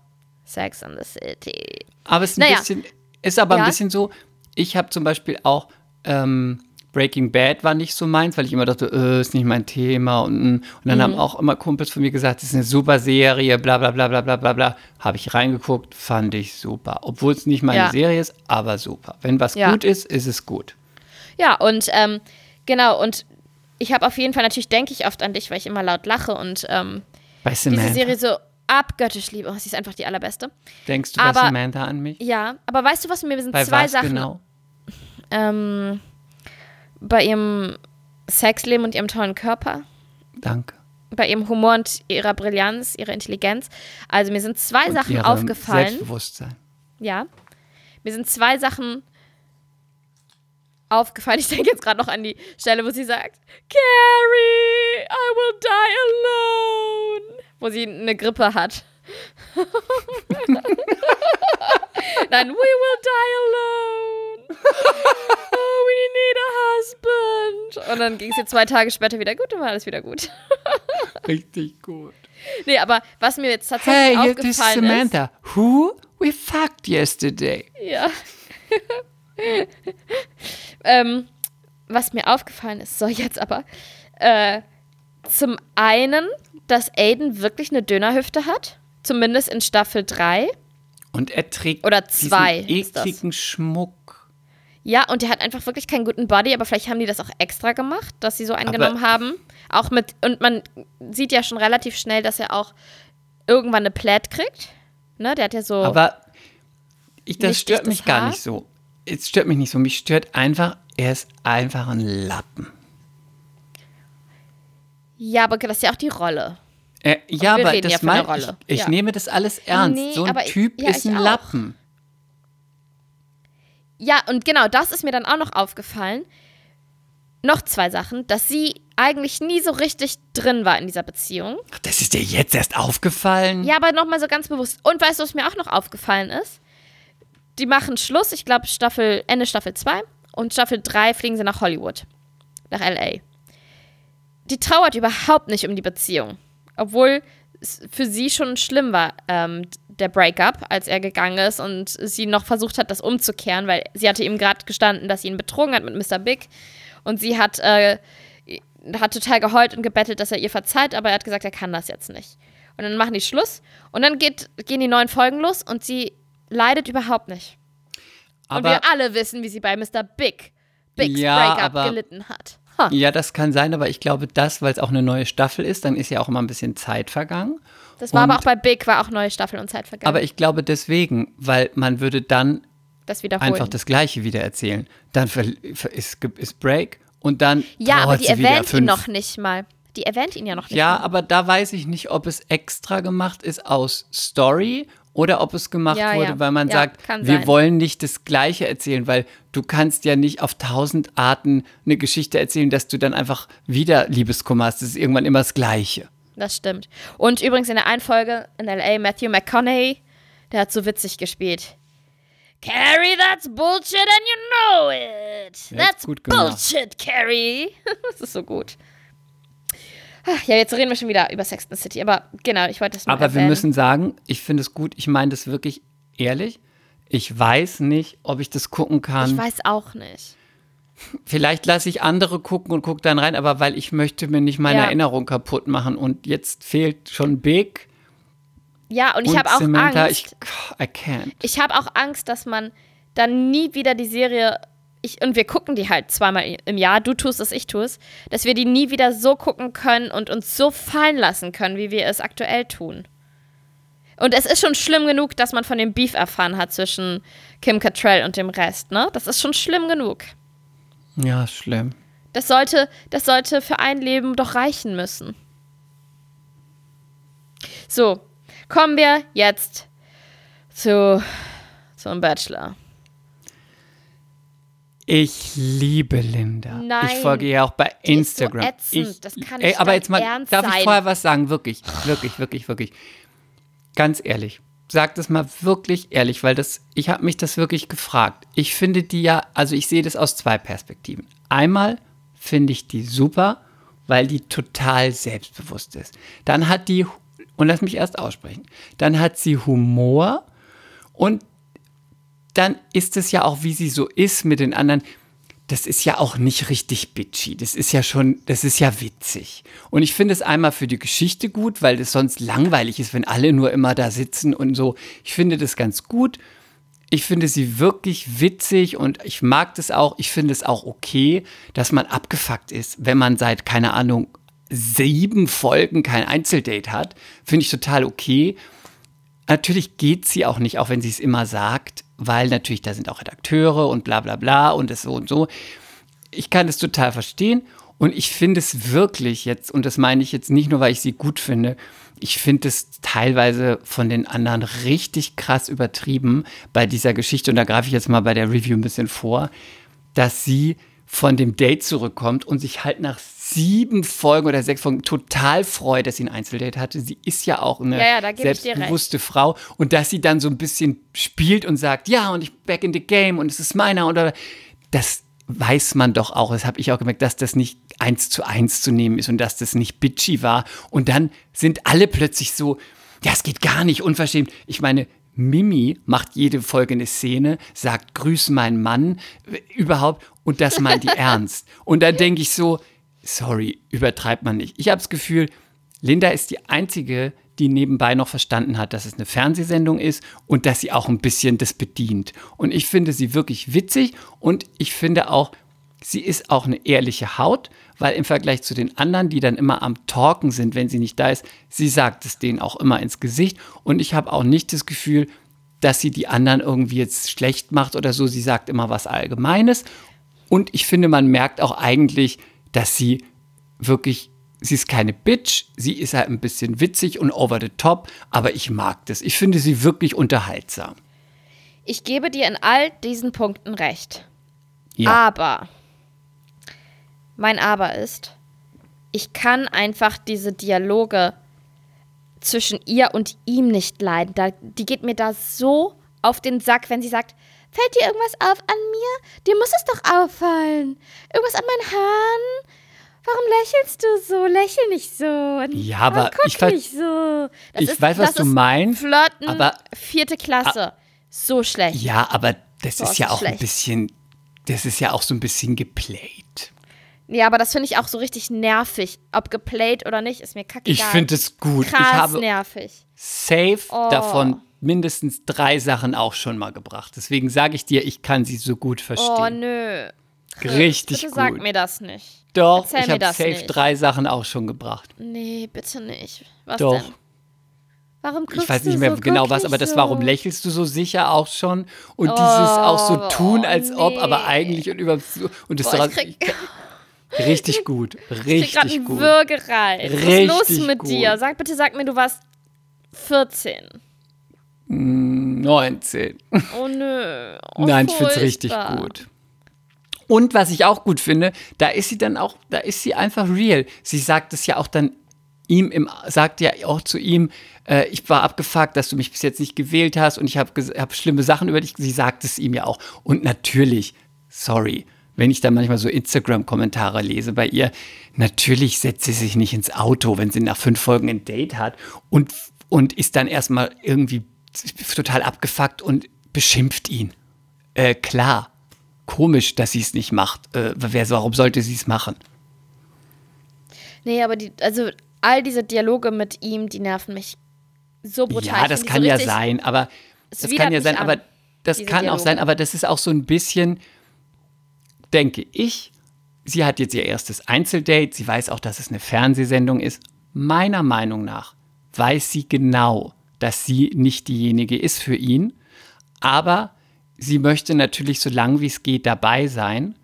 Sex and the City. Aber es ist ein Naja. bisschen, ist aber Ja. ein bisschen so, ich habe zum Beispiel auch ähm, Breaking Bad war nicht so meins, weil ich immer dachte, äh, ist nicht mein Thema. Und, und dann Mhm. haben auch immer Kumpels von mir gesagt, das ist eine super Serie, bla bla bla bla bla bla bla. Habe ich reingeguckt, fand ich super. Obwohl es nicht meine Ja. Serie ist, aber super. Wenn was Ja. gut ist, ist es gut. Ja, und ähm, genau, und ich habe auf jeden Fall, natürlich denke ich oft an dich, weil ich immer laut lache und ähm, Bei diese. Serie so abgöttisch liebe. Oh, sie ist einfach die allerbeste. Denkst du bei Aber- Samantha an mich? Ja, aber weißt du was, mir sind Bei zwei was Sachen genau? ähm, bei ihrem Sexleben und ihrem tollen Körper, Danke. bei ihrem Humor und ihrer Brillanz, ihrer Intelligenz. Also mir sind zwei Und Sachen aufgefallen. Selbstbewusstsein. Ja. Mir sind zwei Sachen aufgefallen. Ich denke jetzt gerade noch an die Stelle, wo sie sagt, Carrie, I will die alone. Wo sie eine Grippe hat. Nein, we will die alone. Need a husband. Und dann ging es ihr zwei Tage später wieder gut und war alles wieder gut. Richtig gut. Nee, aber was mir jetzt tatsächlich Hey, aufgefallen ist. Samantha. Who we fucked yesterday. Ja. ähm, was mir aufgefallen ist, so jetzt aber, äh, zum einen, dass Aiden wirklich eine Dönerhüfte hat, zumindest in Staffel 3. Und er trägt Oder zwei diesen ekligen Schmuck. Ja, und der hat einfach wirklich keinen guten Body, aber vielleicht haben die das auch extra gemacht, dass sie so eingenommen haben. Auch mit, und man sieht ja schon relativ schnell, dass er auch irgendwann eine Plaid kriegt. Ne, der hat ja so. Aber ich, das stört mich gar Haar? nicht so. Es stört mich nicht so. Mich stört einfach, er ist einfach ein Lappen. ja, aber das ist ja auch die Rolle. Äh, ja, aber ja das von der mein, ich, ich Ja. nehme das alles ernst. Nee, so ein aber ich- Typ ja, ist ein auch. Lappen. Ja, und genau das ist mir dann auch noch aufgefallen. Noch zwei Sachen, dass sie eigentlich nie so richtig drin war in dieser Beziehung. Ach, Das ist dir jetzt erst aufgefallen? Ja, aber nochmal so ganz bewusst. Und weißt du, was mir auch noch aufgefallen ist? Die machen Schluss, ich glaube Staffel, Ende Staffel 2 und Staffel 3 fliegen sie nach Hollywood, nach LA. Die trauert überhaupt nicht um die Beziehung. Obwohl es für sie schon schlimm war, ähm, der Breakup, als er gegangen ist und sie noch versucht hat, das umzukehren, weil sie hatte ihm gerade gestanden, dass sie ihn betrogen hat mit Mr. Big. Und sie hat, äh, hat total geheult und gebettelt, dass er ihr verzeiht, aber er hat gesagt, er kann das jetzt nicht. Und dann machen die Schluss und dann geht, gehen die neuen Folgen los und sie leidet überhaupt nicht. und aber wir alle wissen, wie sie bei Mr. Big, Bigs Ja, Breakup gelitten hat. Ja, das kann sein, aber ich glaube, das, weil es auch eine neue Staffel ist, dann ist ja auch immer ein bisschen Zeit vergangen. Das war aber Und- auch bei Big, war auch neue Staffel und Zeit vergangen. Aber ich glaube deswegen, weil man würde dann das einfach das Gleiche wieder erzählen. Dann ist, ist Break und dann ja, aber die erwähnt ihn noch nicht mal. Die erwähnt ihn ja noch nicht Ja, mal. aber da weiß ich nicht, ob es extra gemacht ist aus Story oder ob es gemacht Ja, wurde, ja. weil man Ja, sagt, wir sein. wollen nicht das Gleiche erzählen, weil du kannst ja nicht auf tausend Arten eine Geschichte erzählen, dass du dann einfach wieder Liebeskummer hast. Das ist irgendwann immer das Gleiche. Das stimmt. Und übrigens in der einen Folge in L.A. Matthew McConaughey, der hat so witzig gespielt. Carrie, that's bullshit and you know it. That's bullshit, Carrie. das ist so gut. Ach, Ja, jetzt reden wir schon wieder über Sex and the City, aber genau, ich wollte das nur Aber wir erwähnen. müssen sagen, ich finde es gut, ich meine das wirklich ehrlich. Ich weiß nicht, ob ich das gucken kann. Ich weiß auch nicht. Vielleicht lasse ich andere gucken und gucke dann rein, aber weil ich möchte mir nicht meine Ja. Erinnerung kaputt machen. Und jetzt fehlt schon Big Ja, und ich habe auch Samantha. Angst. Ich, I can't. Ich habe auch Angst, dass man dann nie wieder die Serie, ich, und wir gucken die halt zweimal im Jahr, du tust es, ich tue es, dass wir die nie wieder so gucken können und uns so fallen lassen können, wie wir es aktuell tun. Und es ist schon schlimm genug, dass man von dem Beef erfahren hat zwischen Kim Cattrall und dem Rest, ne? Das ist schon schlimm genug. Ja, schlimm. Das sollte, das sollte für ein Leben doch reichen müssen. So, kommen wir jetzt zu zum Bachelor. Ich liebe Linda. Nein. Ich folge ihr auch bei ist so Instagram. ätzend. Ich, Das kann ey, aber jetzt mal, darf sein. ich vorher was sagen? Wirklich, wirklich, wirklich, wirklich. Ganz ehrlich. Sag das mal wirklich ehrlich, weil das, ich habe mich das wirklich gefragt. Ich finde die ja, also ich sehe das aus zwei Perspektiven. Einmal finde ich die super, weil die total selbstbewusst ist. Dann hat die, und lass mich erst aussprechen, dann hat sie Humor und dann ist es ja auch, wie sie so ist mit den anderen. Das ist ja auch nicht richtig bitchy. Das ist ja schon, das ist ja witzig. Und ich finde es einmal für die Geschichte gut, weil es sonst langweilig ist, wenn alle nur immer da sitzen und so. Ich finde das ganz gut. Ich finde sie wirklich witzig und ich mag das auch. Ich finde es auch okay, dass man abgefuckt ist, wenn man seit, keine Ahnung, sieben Folgen kein Einzeldate hat, finde ich total okay. Natürlich geht sie auch nicht, auch wenn sie es immer sagt, weil natürlich da sind auch Redakteure und bla bla bla und es so und so. Ich kann das total verstehen und ich finde es wirklich jetzt, und das meine ich jetzt nicht nur, weil ich sie gut finde, ich finde es teilweise von den anderen richtig krass übertrieben bei dieser Geschichte. Und da greife ich jetzt mal bei der Review ein bisschen vor, dass sie von dem Date zurückkommt und sich halt nach sieben Folgen oder sechs Folgen total freut, dass sie ein Einzeldate hatte. Sie ist ja auch eine Ja, ja, selbstbewusste Frau und dass sie dann so ein bisschen spielt und sagt, ja, und ich back in the game und es ist meiner oder das weiß man doch auch, das habe ich auch gemerkt, dass das nicht eins zu eins zu nehmen ist und dass das nicht bitchy war. Und dann sind alle plötzlich so, ja, es geht gar nicht, unverschämt. Ich meine, Mimi macht jede Folge eine Szene, sagt, grüß meinen Mann, äh, überhaupt, und das meint die ernst. Und dann denke ich so, sorry, übertreibt man nicht. Ich habe das Gefühl, Linda ist die einzige, die nebenbei noch verstanden hat, dass es eine Fernsehsendung ist und dass sie auch ein bisschen das bedient. Und ich finde sie wirklich witzig und ich finde auch, sie ist auch eine ehrliche Haut, weil im Vergleich zu den anderen, die dann immer am Talken sind, wenn sie nicht da ist, sie sagt es denen auch immer ins Gesicht und ich habe auch nicht das Gefühl, dass sie die anderen irgendwie jetzt schlecht macht oder so. Sie sagt immer was Allgemeines und ich finde, man merkt auch eigentlich, dass sie wirklich, sie ist keine Bitch, sie ist halt ein bisschen witzig und over the top, aber ich mag das. Ich finde sie wirklich unterhaltsam. Ich gebe dir in all diesen Punkten recht. Ja. Aber mein Aber ist, ich kann einfach diese Dialoge zwischen ihr und ihm nicht leiden. Da, die geht mir da so auf den Sack, wenn sie sagt, fällt dir irgendwas auf an mir? Dir muss es doch auffallen. Irgendwas an meinen Haaren? Warum lächelst du so? Lächel nicht so. Ja, aber guck ich ver- nicht so. Das ich weiß, was du ist meinst, Flirten, aber- vierte Klasse. so schlecht. Ja, aber das Boah, ist ist ja das auch ein schlecht. bisschen, das ist ja auch so ein bisschen geplayt. Ja, aber das finde ich auch so richtig nervig. Ob geplayt oder nicht, ist mir kacke. Ich finde es gut. Krass ich habe nervig. safe Oh. davon mindestens drei Sachen auch schon mal gebracht. Deswegen sage ich dir, ich kann sie so gut Oh, verstehen. nö. Richtig Bitte gut. sag mir das nicht. Doch, Erzähl ich habe safe nicht. drei Sachen auch schon gebracht. Nee, bitte nicht. Was Doch. denn? Warum Ich weiß nicht mehr so? genau was, aber das so. warum lächelst du so sicher auch schon und dieses auch so tun als ob, aber nee. eigentlich und über und das Boah, ich krieg, richtig gut, ich krieg richtig gerade einen gut. Würgereiz. Was ist los Richtig mit gut. dir? Sag bitte, sag mir, du warst 14. 19. Oh nö. Oh, Nein, ich finde es richtig gut. Und was ich auch gut finde, da ist sie dann auch, da ist sie einfach real. Sie sagt es ja auch dann ihm, im, sagt ja auch zu ihm, äh, ich war abgefuckt, dass du mich bis jetzt nicht gewählt hast und ich habe hab schlimme Sachen über dich. Sie sagt es ihm ja auch. Und natürlich, sorry, wenn ich da manchmal so Instagram-Kommentare lese bei ihr, natürlich setzt sie sich nicht ins Auto, wenn sie nach fünf Folgen ein Date hat und, und ist dann erstmal irgendwie total abgefuckt und beschimpft ihn. Äh, klar. Komisch, dass sie es nicht macht. Äh, wer, warum sollte sie es machen? Nee, aber die, also all diese Dialoge mit ihm, die nerven mich so brutal. ja, das kann so ja sein, aber das kann ja sein, an, aber das kann auch Dialoge. sein, aber das ist auch so ein bisschen, denke ich, sie hat jetzt ihr erstes Einzeldate, sie weiß auch, dass es eine Fernsehsendung ist. Meiner Meinung nach weiß sie genau, dass sie nicht diejenige ist für ihn, aber sie möchte natürlich so lange wie es geht dabei sein,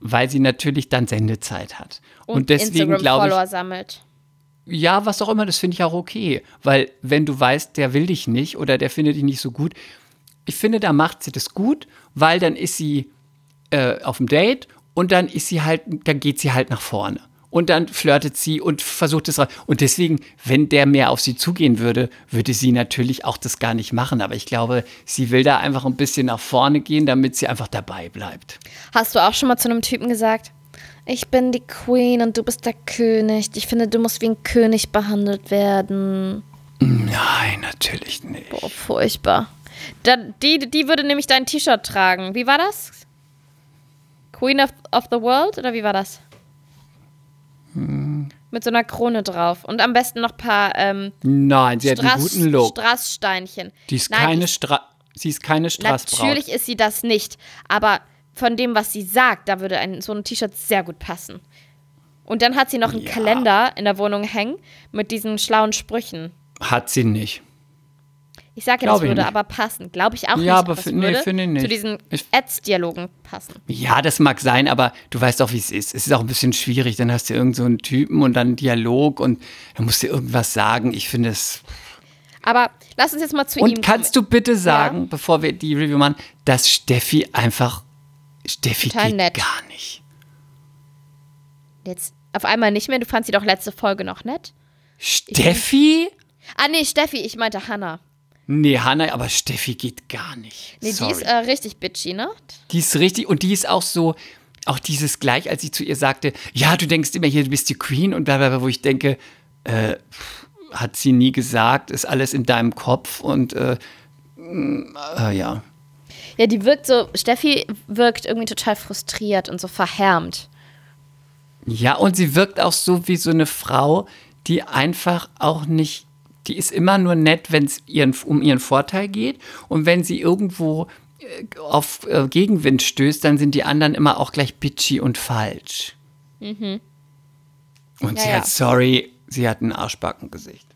weil sie natürlich dann Sendezeit hat. Und, deswegen glaube ich, sammelt. ja, was auch immer, das finde ich auch okay. Weil wenn du weißt, der will dich nicht oder der findet dich nicht so gut, ich finde, da macht sie das gut, weil dann ist sie äh, auf dem Date und dann ist sie halt, dann geht sie halt nach vorne. Und dann flirtet sie und versucht es. Und deswegen, wenn der mehr auf sie zugehen würde, würde sie natürlich auch das gar nicht machen. Aber ich glaube, sie will da einfach ein bisschen nach vorne gehen, damit sie einfach dabei bleibt. Hast du auch schon mal zu einem Typen gesagt, ich bin die Queen und du bist der König. Ich finde, du musst wie ein König behandelt werden. Nein, natürlich nicht. Boah, furchtbar. Da, die, die würde nämlich dein T-Shirt tragen. Wie war das? Queen of, of the World? Oder wie war das? Hm. Mit so einer Krone drauf. Und am besten noch ein paar ähm, Nein, sie hat einen Strass, guten Look. Strasssteinchen. Die ist Nein, keine Stra sie ist keine Straßbraut. Natürlich ist sie das nicht. Aber von dem, was sie sagt, da würde ein, so ein T-Shirt sehr gut passen. Und dann hat sie noch einen Ja. Kalender in der Wohnung hängen mit diesen schlauen Sprüchen. Hat sie nicht. Ich sage ja, das ich würde aber passen. Glaube ich auch Ja, nicht. aber es fi- nee, finde ich nicht. zu diesen Ich- Ads-Dialogen passen. Ja, das mag sein, aber du weißt auch, wie es ist. Es ist auch ein bisschen schwierig. Dann hast du irgend so einen Typen und dann einen Dialog und dann musst du irgendwas sagen. Ich finde es. Aber lass uns jetzt mal zu ihm Und kannst du bitte sagen, bevor wir die Review machen, dass Steffi einfach. Steffi Total geht nett. gar nicht. Jetzt auf einmal nicht mehr. Du fandst sie doch letzte Folge noch nett. Steffi? Ah, nee, Steffi, ich meinte Hannah. Nee, Hanna, aber Steffi geht gar nicht. Nee, Sorry. die ist äh, richtig bitchy, ne? Die ist richtig und die ist auch so, auch dieses gleich, als sie zu ihr sagte, ja, du denkst immer hier, du bist die Queen und bla bla bla, wo ich denke, äh, hat sie nie gesagt, ist alles in deinem Kopf und äh, mm, äh, ja. Ja, die wirkt so, Steffi wirkt irgendwie total frustriert und so verhärmt. Ja, und sie wirkt auch so wie so eine Frau, die einfach auch nicht, die ist immer nur nett, wenn es ihren, um ihren Vorteil geht. Und wenn sie irgendwo äh, auf äh, Gegenwind stößt, dann sind die anderen immer auch gleich bitchy und falsch. Und Ja, sie hat, sorry, sie hat ein Arschbackengesicht.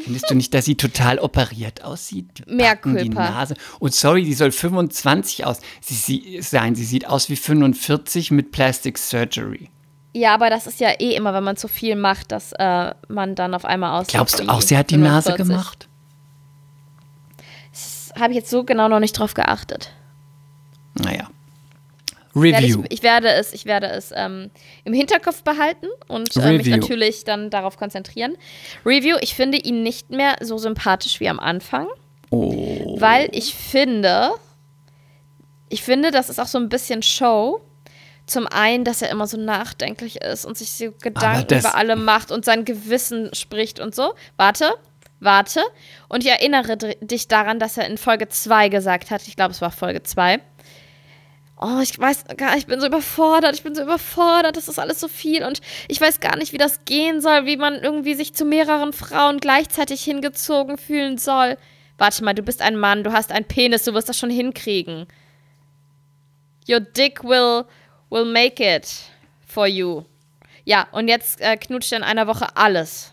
Findest du nicht, dass sie total operiert aussieht? Die Mehr Backen, die. Nase. Und sorry, die soll 25 aus. Sie, sie, sein. Sie sieht aus wie 45 mit Plastic Surgery. Ja, aber das ist ja eh immer, wenn man zu viel macht, dass äh, man dann auf einmal aussieht. Glaubst du auch, sie hat die Nase 45. gemacht? Das habe ich jetzt so genau noch nicht drauf geachtet. Naja. Werde ich, Review. ich werde es, ich werde es ähm, im Hinterkopf behalten und äh, mich Review. natürlich dann darauf konzentrieren. Review, ich finde ihn nicht mehr so sympathisch wie am Anfang, oh. weil ich finde, ich finde, das ist auch so ein bisschen Show. Zum einen, dass er immer so nachdenklich ist und sich so Gedanken über alle macht und sein Gewissen spricht und so. Warte, warte. Und ich erinnere dich daran, dass er in Folge 2 gesagt hat, ich glaube, es war Folge 2, Oh, ich weiß gar nicht, ich bin so überfordert, ich bin so überfordert, das ist alles so viel und ich weiß gar nicht, wie das gehen soll, wie man irgendwie sich zu mehreren Frauen gleichzeitig hingezogen fühlen soll. Warte mal, du bist ein Mann, du hast einen Penis, du wirst das schon hinkriegen. Your dick will, will make it for you. Ja, und jetzt äh, knutscht in einer Woche alles.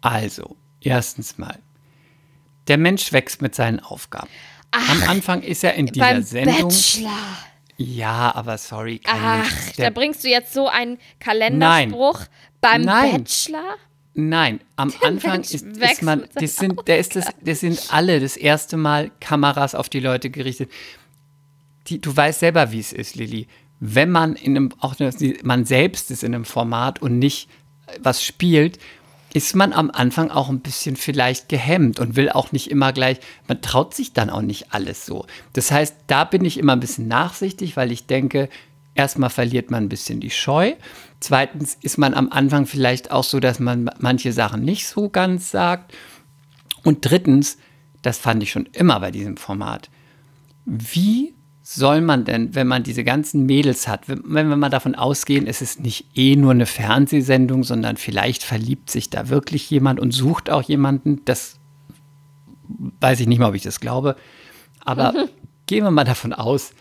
Also, erstens mal. Der Mensch wächst mit seinen Aufgaben. Am Anfang ist er in dieser Beim Sendung. Bachelor. Ja, aber sorry. Ach, da Der, bringst du jetzt so einen Kalenderspruch beim Nein. Bachelor? nein, am Anfang Mensch ist, ist man, das sind, der ist das, das sind alle das erste Mal Kameras auf die Leute gerichtet. Die, du weißt selber, wie es ist, Lilly. Wenn man in einem, auch man selbst ist in einem Format und nicht äh, was spielt, ist man am Anfang auch ein bisschen vielleicht gehemmt und will auch nicht immer gleich, man traut sich dann auch nicht alles so. Das heißt, da bin ich immer ein bisschen nachsichtig, weil ich denke, erstmal verliert man ein bisschen die Scheu. Zweitens ist man am Anfang vielleicht auch so, dass man manche Sachen nicht so ganz sagt. Und drittens, das fand ich schon immer bei diesem Format, wie soll man denn, wenn man diese ganzen Mädels hat, wenn, wenn wir mal davon ausgehen, es ist nicht eh nur eine Fernsehsendung, sondern vielleicht verliebt sich da wirklich jemand und sucht auch jemanden, das weiß ich nicht mal, ob ich das glaube, aber gehen wir mal davon aus,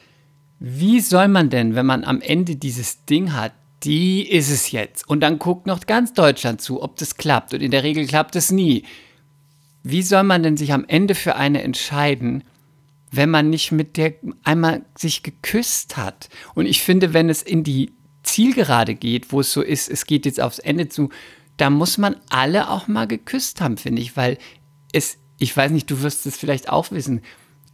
wie soll man denn, wenn man am Ende dieses Ding hat, die ist es jetzt, und dann guckt noch ganz Deutschland zu, ob das klappt, und in der Regel klappt es nie. Wie soll man denn sich am Ende für eine entscheiden, wenn man nicht mit der einmal sich geküsst hat? Und ich finde, wenn es in die Zielgerade geht, wo es so ist, es geht jetzt aufs Ende zu, da muss man alle auch mal geküsst haben, finde ich, weil es, ich weiß nicht, du wirst es vielleicht auch wissen,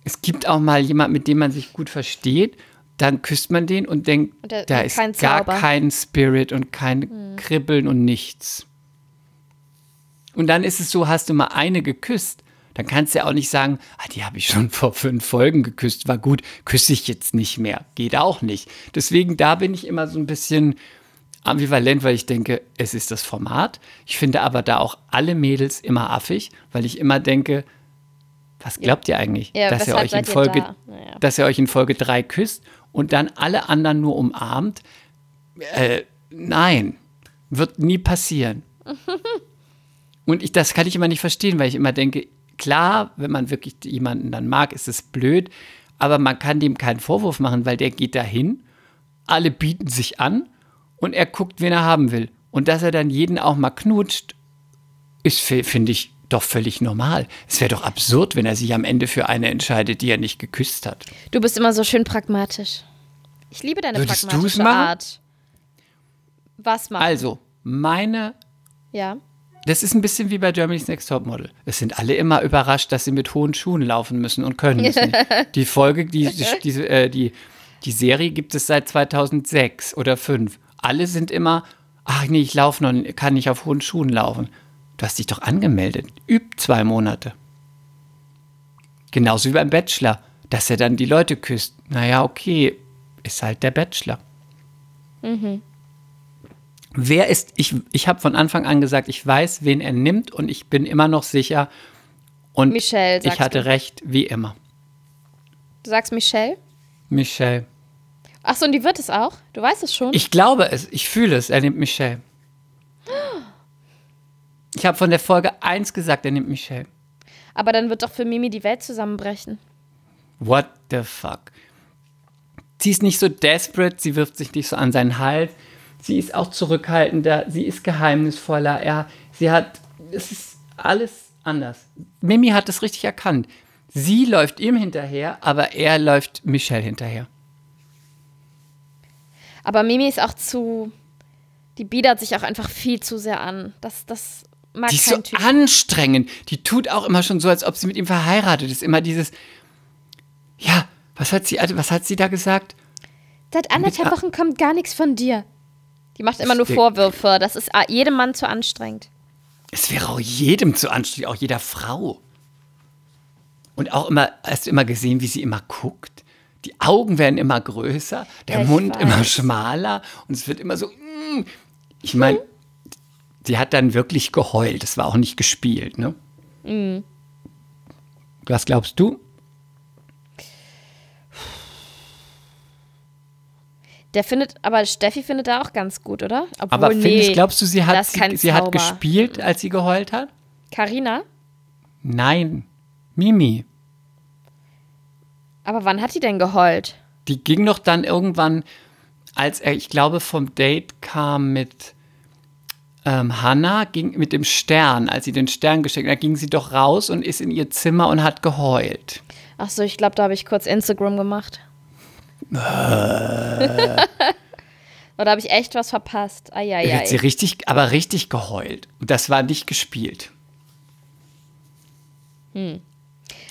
es gibt auch mal jemand, mit dem man sich gut versteht, dann küsst man den und denkt, Und der- da ist kein gar kein Spirit und kein Kribbeln und nichts. Und dann ist es so, hast du mal eine geküsst, dann kannst du ja auch nicht sagen, ah, die habe ich schon vor fünf Folgen geküsst, war gut, küsse ich jetzt nicht mehr. Geht auch nicht. Deswegen, da bin ich immer so ein bisschen ambivalent, weil ich denke, es ist das Format. Ich finde aber da auch alle Mädels immer affig, weil ich immer denke, was glaubt ihr eigentlich? Ja, dass, ihr euch in Folge, da? Naja. dass ihr euch in Folge 3 küsst und dann alle anderen nur umarmt? Äh, nein, wird nie passieren. Und ich, das kann ich immer nicht verstehen, weil ich immer denke, klar, wenn man wirklich jemanden dann mag, ist es blöd, aber man kann dem keinen Vorwurf machen, weil der geht dahin, alle bieten sich an und er guckt, wen er haben will. Und dass er dann jeden auch mal knutscht, ist, fi- finde ich, doch völlig normal. Es wäre doch absurd, wenn er sich am Ende für eine entscheidet, die er nicht geküsst hat. Du bist immer so schön pragmatisch. Ich liebe deine Würdest pragmatische? Art. Was machen? Also, meine ja. Das ist ein bisschen wie bei Germany's Next Topmodel. Es sind alle immer überrascht, dass sie mit hohen Schuhen laufen müssen und können es nicht. Die Folge, die, die, äh, die, die Serie gibt es seit 2006 oder 2005. Alle sind immer, ach nee, ich laufe noch, kann nicht auf hohen Schuhen laufen. Du hast dich doch angemeldet. Üb zwei Monate. Genauso wie beim Bachelor, dass er dann die Leute küsst. Naja, okay, ist halt der Bachelor. Wer ist, ich, ich habe von Anfang an gesagt, ich weiß, wen er nimmt und ich bin immer noch sicher. Und Michelle, ich hatte du. recht, wie immer. Du sagst Michelle? Michelle. Achso, und die wird es auch? Du weißt es schon? Ich glaube es, ich fühle es, er nimmt Michelle. Ich habe von der Folge 1 gesagt, er nimmt Michelle. Aber dann wird doch für Mimi die Welt zusammenbrechen. What the fuck? Sie ist nicht so desperate, sie wirft sich nicht so an seinen Hals. Sie ist auch zurückhaltender, sie ist geheimnisvoller. Er, sie hat, es ist alles anders. Mimi hat es richtig erkannt. Sie läuft ihm hinterher, aber er läuft Michelle hinterher. Aber Mimi ist auch zu. Die biedert sich auch einfach viel zu sehr an. Das, das mag Die ist so Typ. anstrengend. Die tut auch immer schon so, als ob sie mit ihm verheiratet ist. Immer dieses, ja, was hat sie, was hat sie da gesagt? Seit anderthalb Wochen kommt gar nichts von dir. Die macht immer nur Vorwürfe. Das ist ah, jedem Mann zu anstrengend. Es wäre auch jedem zu anstrengend, auch jeder Frau. Und auch immer, hast du immer gesehen, wie sie immer guckt? Die Augen werden immer größer, der ich Mund immer weiß. schmaler und es wird immer so. mm. Ich meine, sie hat dann wirklich geheult. Das war auch nicht gespielt, ne? Mhm. Was glaubst du? Der findet, aber Steffi findet da auch ganz gut, oder? Obwohl, Aber nee, findest, glaubst du, sie hat, sie, sie hat gespielt, als sie geheult hat? Carina? Nein, Mimi. Aber wann hat die denn geheult? Die ging doch dann irgendwann, als er, ich glaube, vom Date kam mit ähm, Hannah, ging mit dem Stern, als sie den Stern geschickt hat, da ging sie doch raus und ist in ihr Zimmer und hat geheult. Ach so, ich glaube, da habe ich kurz Instagram gemacht. Oder habe ich echt was verpasst? Eieiei. sie richtig, aber richtig geheult. Und das war nicht gespielt. Hm.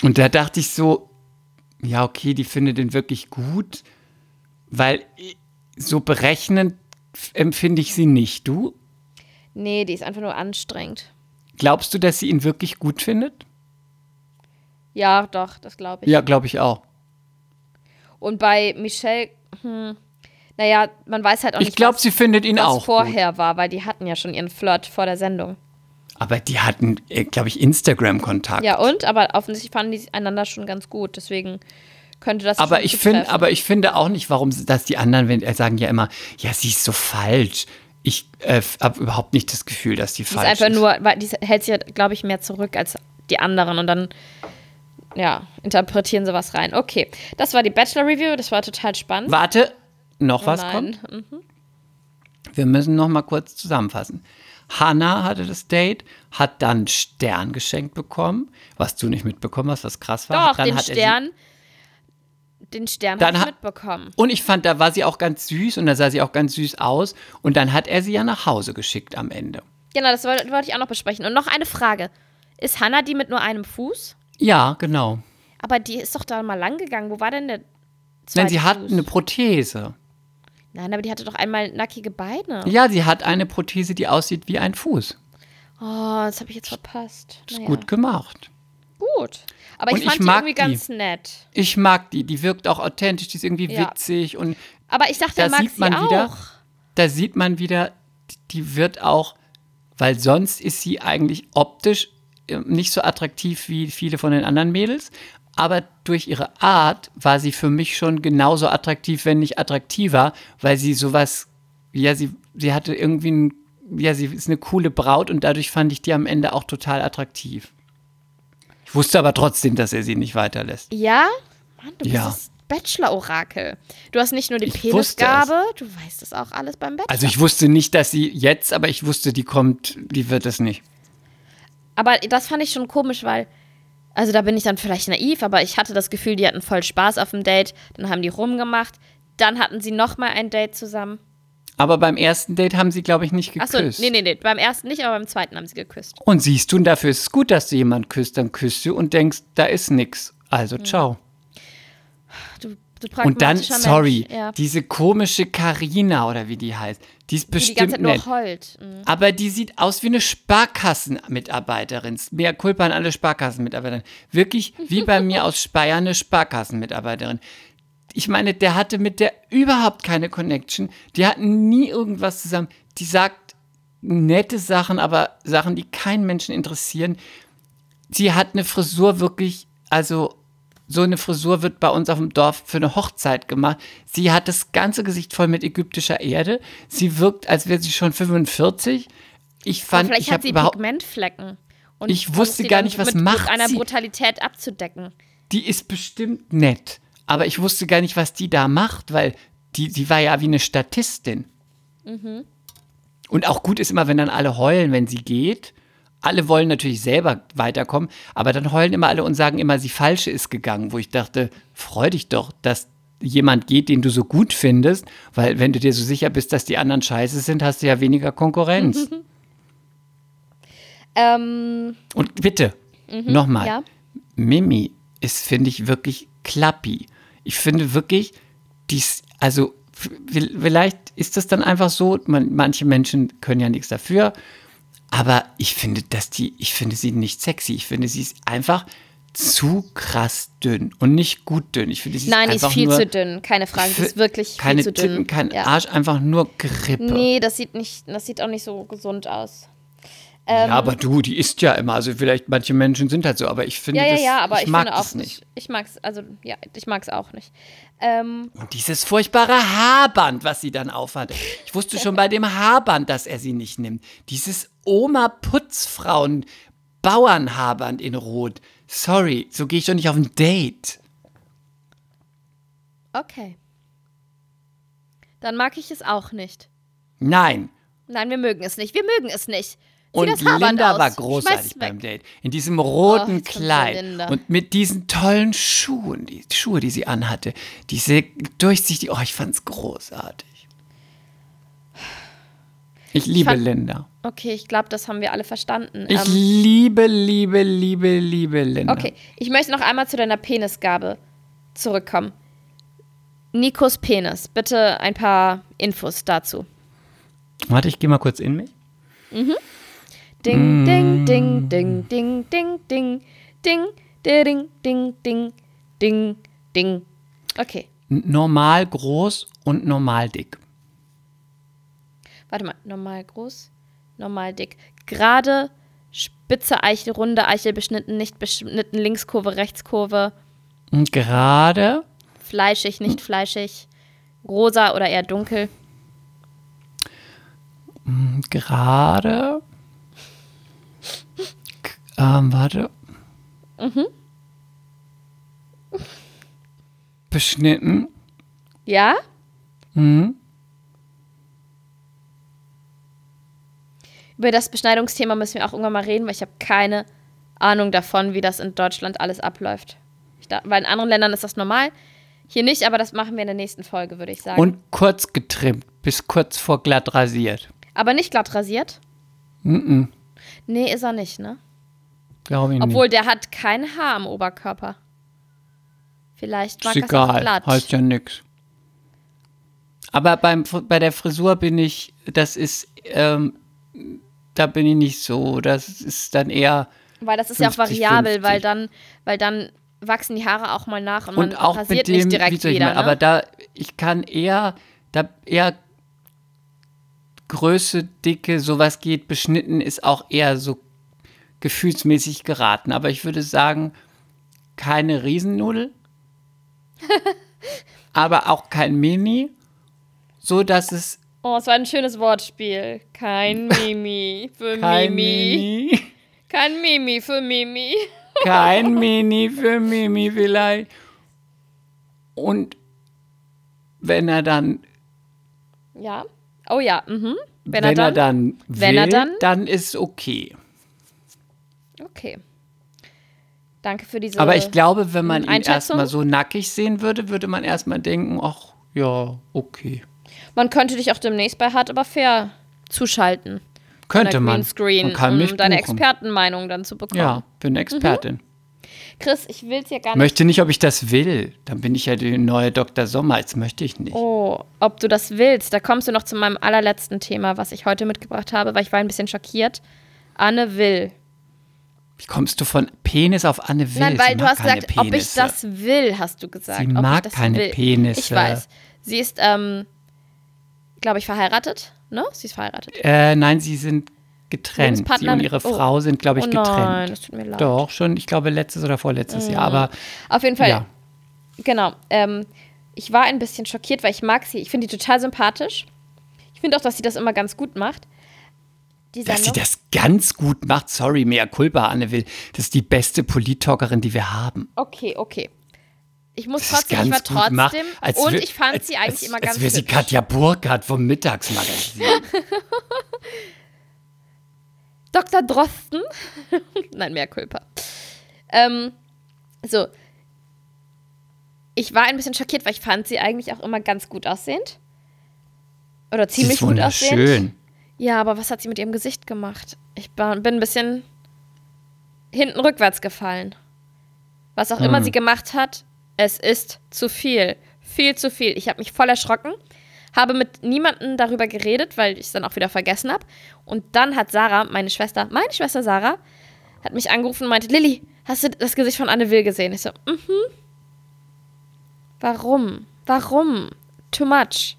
Und da dachte ich so, ja, okay, die findet den wirklich gut, weil so berechnend empfinde ich sie nicht. Du? Nee, die ist einfach nur anstrengend. Glaubst du, dass sie ihn wirklich gut findet? Ja, doch, das glaube ich. Ja, glaube ich auch. Und bei Michelle, hm, naja, man weiß halt auch Ich nicht, glaube, was, sie findet ihn was auch gut. vorher war, weil die hatten ja schon ihren Flirt vor der Sendung. Aber die hatten, glaube ich, Instagram-Kontakt. Ja, und? Aber offensichtlich fanden die einander schon ganz gut. Deswegen könnte das Aber ich finde, aber ich finde auch nicht, warum dass die anderen wenn, äh, sagen ja immer, ja, sie ist so falsch. Ich äh, habe überhaupt nicht das Gefühl, dass die Die ist falsch einfach ist. nur, weil die hält sich, glaube ich, mehr zurück als die anderen und dann, ja, interpretieren sie was rein. Okay, das war die Bachelor-Review, das war total spannend. Warte, noch Oh was nein. kommt? Mhm. Wir müssen noch mal kurz zusammenfassen. Hannah hatte das Date, hat dann Stern geschenkt bekommen, was du nicht mitbekommen hast, was krass war. Doch, dann den hat er sie- Stern, den Stern Dann hat- mitbekommen. Und ich fand, da war sie auch ganz süß und da sah sie auch ganz süß aus. Und dann hat er sie ja nach Hause geschickt am Ende. Genau, das wollte wollte ich auch noch besprechen. Und noch eine Frage. Ist Hannah die mit nur einem Fuß? Ja, genau. Aber die ist doch da mal lang gegangen. Wo war denn der Nein, zweite sie hat Fuß? eine Prothese. Nein, aber die hatte doch einmal nackige Beine. Ja, sie hat eine Prothese, die aussieht wie ein Fuß. Oh, das habe ich jetzt verpasst. Ist Naja. gut gemacht. Gut. Aber Und ich fand ich die mag irgendwie die. ganz nett. Ich mag die. Die wirkt auch authentisch, die ist irgendwie Ja. witzig und Aber ich dachte, Da mag sieht sie man auch. wieder- da sieht man wieder, die wird auch, weil sonst ist sie eigentlich optisch nicht so attraktiv wie viele von den anderen Mädels, aber durch ihre Art war sie für mich schon genauso attraktiv, wenn nicht attraktiver, weil sie sowas, ja, sie, sie hatte irgendwie ein, ja, sie ist eine coole Braut und dadurch fand ich die am Ende auch total attraktiv. Ich wusste aber trotzdem, dass er sie nicht weiterlässt. Ja? Mann, du Ja. bist es Bachelor-Orakel. Du hast nicht nur die Ich Penisgabe, du weißt es auch alles beim Bachelor. Also ich wusste nicht, dass sie jetzt, aber ich wusste, die kommt, die wird es nicht. Aber das fand ich schon komisch, weil, also da bin ich dann vielleicht naiv, aber ich hatte das Gefühl, die hatten voll Spaß auf dem Date. Dann haben die rumgemacht. Dann hatten sie noch mal ein Date zusammen. Aber beim ersten Date haben sie, glaube ich, nicht Achso, geküsst. nee, nee, nee. Beim ersten nicht, aber beim zweiten haben sie geküsst. Und siehst du, und dafür ist es gut, dass du jemanden küsst, dann küsst du und denkst, da ist nix. Also ciao. Du, Und dann, sorry. Ja. diese komische Karina oder wie die heißt, die ist Die die bestimmt nur nett. heult. Mhm. Aber die sieht aus wie eine Sparkassenmitarbeiterin. Mehr Kulpa an alle Sparkassenmitarbeiterinnen. Wirklich wie bei mir aus Speyer eine Sparkassenmitarbeiterin. Ich meine, der hatte mit der überhaupt keine Connection. Die hatten nie irgendwas zusammen. Die sagt nette Sachen, aber Sachen, die keinen Menschen interessieren. Sie hat eine Frisur wirklich, also so eine Frisur wird bei uns auf dem Dorf für eine Hochzeit gemacht. Sie hat das ganze Gesicht voll mit ägyptischer Erde. Sie wirkt, als wäre sie schon 45. Ich Aber fand, vielleicht ich hat sie überhaupt, Pigmentflecken. Und Ich wusste gar nicht, was mit, macht mit einer sie? Brutalität abzudecken. die ist bestimmt nett. Aber ich wusste gar nicht, was die da macht, weil die, die war ja wie eine Statistin. Mhm. Und auch gut ist immer, wenn dann alle heulen, wenn sie geht. Alle wollen natürlich selber weiterkommen, aber dann heulen immer alle und sagen immer, sie falsche ist gegangen, wo ich dachte, freu dich doch, dass jemand geht, den du so gut findest, weil wenn du dir so sicher bist, dass die anderen scheiße sind, hast du ja weniger Konkurrenz. Ähm, und bitte, nochmal, Mhm. ja. Mimi ist, finde ich, wirklich klappi. Ich finde wirklich, dies, also vielleicht ist das dann einfach so, man, manche Menschen können ja nichts dafür, aber ich finde, dass die, ich finde sie nicht sexy. Ich finde, sie ist einfach zu krass dünn und nicht gut dünn. Ich finde, sie nein, die ist ist viel zu dünn. Keine Frage, die ist wirklich keine viel zu dünn. Titten, kein ja. Arsch, einfach nur Grippe. Nee, das sieht, nicht, das sieht auch nicht so gesund aus. ja, aber du, die isst ja immer. Also vielleicht manche Menschen sind halt so, aber ich finde Ja, ja, das, ja, aber ich, mag finde das auch nicht. nicht. Ich mag's, also ja, ich mag's auch nicht. Ähm, Und dieses furchtbare Haarband, was sie dann aufhat. Ich wusste schon bei dem Haarband, dass er sie nicht nimmt. Dieses Oma-Putzfrauen Bauernhaarband in Rot. Sorry, so gehe ich doch nicht auf ein Date. okay. Dann mag ich es auch nicht. Nein. Nein, wir mögen es nicht. Wir mögen es nicht. Zieh Und Linda aus. war großartig es beim. Date. In diesem roten Oh, Kleid und mit diesen tollen Schuhen, die Schuhe, die sie anhatte. Diese durchsichtig, oh, ich fand's großartig. Ich liebe fand- Linda. Okay, ich glaube, das haben wir alle verstanden. Ich Ähm, liebe, liebe, liebe, liebe Linda. okay, ich möchte noch einmal zu deiner Penisgabe zurückkommen. Nikos Penis. Bitte ein paar Infos dazu. Warte, ich gehe mal kurz in mich. Ding, ding, ding, ding, ding, ding, ding, ding, ding, ding, ding, ding, ding. Okay, Normal groß und normal dick. Warte mal. Normal groß, normal dick. Gerade, spitze Eichel, runde Eichel beschnitten, nicht beschnitten, Linkskurve, Rechtskurve. Und gerade Fleischig, nicht fleischig. Rosa oder eher dunkel. gerade. K- Ähm, warte. Beschnitten. Ja? Mhm. Über das Beschneidungsthema müssen wir auch irgendwann mal reden, weil ich habe keine Ahnung davon, wie das in Deutschland alles abläuft. Da, weil in anderen Ländern ist das normal. Hier nicht, aber das machen wir in der nächsten Folge, würde ich sagen. Und kurz getrimmt, bis kurz vor glatt rasiert. aber nicht glatt rasiert? Mhm. Nee, ist er nicht, ne? Glaube ich Obwohl nicht. der hat kein Haar am Oberkörper. Vielleicht mag Ist egal, glatt. heißt ja nix. Aber beim, bei der Frisur bin ich, das ist, ähm, da bin ich nicht so. Das ist dann eher. Weil das ist ja auch 50, variabel, 50. weil dann, weil dann wachsen die Haare auch mal nach und, Und man auch rasiert mit dem, nicht direkt wieder. mal, ne? aber da, ich kann eher, da eher Größe, Dicke, sowas geht, beschnitten ist auch eher so gefühlsmäßig geraten. Aber ich würde sagen, keine Riesennudel, aber auch kein Mini, so dass es oh, es war ein schönes Wortspiel. Kein Mimi für kein Mimi. Mini, Kein Mimi für Mimi. kein Mini für Mimi vielleicht. Und wenn er dann, Ja. Oh ja, mhm. wenn, Wenn, er dann will, wenn er dann- dann ist okay. Okay. Danke für diese. Aber ich glaube, wenn man ihn erstmal so nackig sehen würde, würde man erstmal denken, ach, ja, okay. Man könnte dich auch demnächst bei Hart aber fair zuschalten. Könnte man. Greenscreen, man um deine buchen. Expertenmeinung dann zu bekommen. Ja, bin Expertin. Chris, ich will es ja gar nicht. Möchte nicht, ob ich das will. Dann bin ich ja die neue Dr. Sommer. Jetzt möchte ich nicht. Oh, ob du das willst. Da kommst du noch zu meinem allerletzten Thema, was ich heute mitgebracht habe, weil ich war ein bisschen schockiert. Anne will. Wie kommst du von Penis auf Anne Will? Nein, weil du hast gesagt, ob ich Penisse. das will, hast du gesagt. Sie ob mag ich das keine will. Penisse. Ich weiß. Sie ist, ähm, glaube ich, verheiratet. Ne? Sie ist verheiratet. Äh, nein, sie sind getrennt. Sie und ihre Oh. Frau sind, glaube ich, oh getrennt. nein, das tut mir leid. Doch, schon, ich glaube, letztes oder vorletztes Jahr. Aber Auf jeden Fall, ja, genau. Ähm, ich war ein bisschen schockiert, weil ich mag sie. Ich finde die total sympathisch. Ich finde auch, dass sie das immer ganz gut macht. Dass sie das ganz gut macht. Sorry, mehr Culpa, Anne Will. Das ist die beste Polit-Talkerin, die wir haben. Okay, okay. Ich muss trotzdem, ich war trotzdem Als und ich fand als, sie eigentlich als, immer als ganz wäre sie. Katja Burkhardt vom Mittagsmagazin. Dr. Drosten. Nein, mehr Culpa. Ähm, so. Ich war ein bisschen schockiert, weil ich fand sie eigentlich auch immer ganz gut aussehend. Oder sie ziemlich ist gut aussehend. wunderschön. Ja, aber was hat sie mit ihrem Gesicht gemacht? Ich bin ein bisschen hinten rückwärts gefallen. Was auch immer Hm. sie gemacht hat, es ist zu viel. Viel zu viel. Ich habe mich voll erschrocken, habe mit niemandem darüber geredet, weil ich es dann auch wieder vergessen habe. Und dann hat Sarah, meine Schwester, meine Schwester Sarah, hat mich angerufen und meinte, Lilly, hast du das Gesicht von Anne Will gesehen? Ich so, mhm. Warum? Warum? Too much.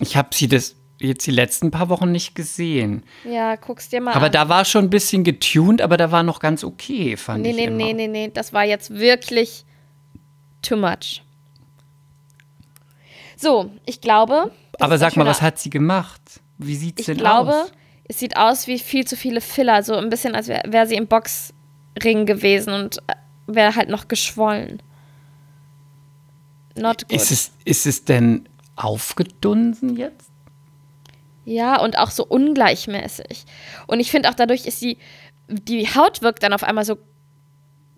Ich habe sie das jetzt die letzten paar Wochen nicht gesehen. Ja, guck's dir mal Aber an. da war schon ein bisschen getuned, aber da war noch ganz okay, fand Nee, ich nee, immer. nee, nee, nee, das war jetzt wirklich too much. So, ich glaube. Aber sag mal, was hat sie gemacht? Wie sieht's Ich denn glaube, aus? es sieht aus wie viel zu viele Filler. So ein bisschen, als wäre wär sie im Boxring gewesen und äh, wäre halt noch geschwollen. Not good. Ist es, ist es denn aufgedunsen jetzt? Ja, und auch so ungleichmäßig. Und ich finde auch dadurch ist die, die Haut wirkt dann auf einmal so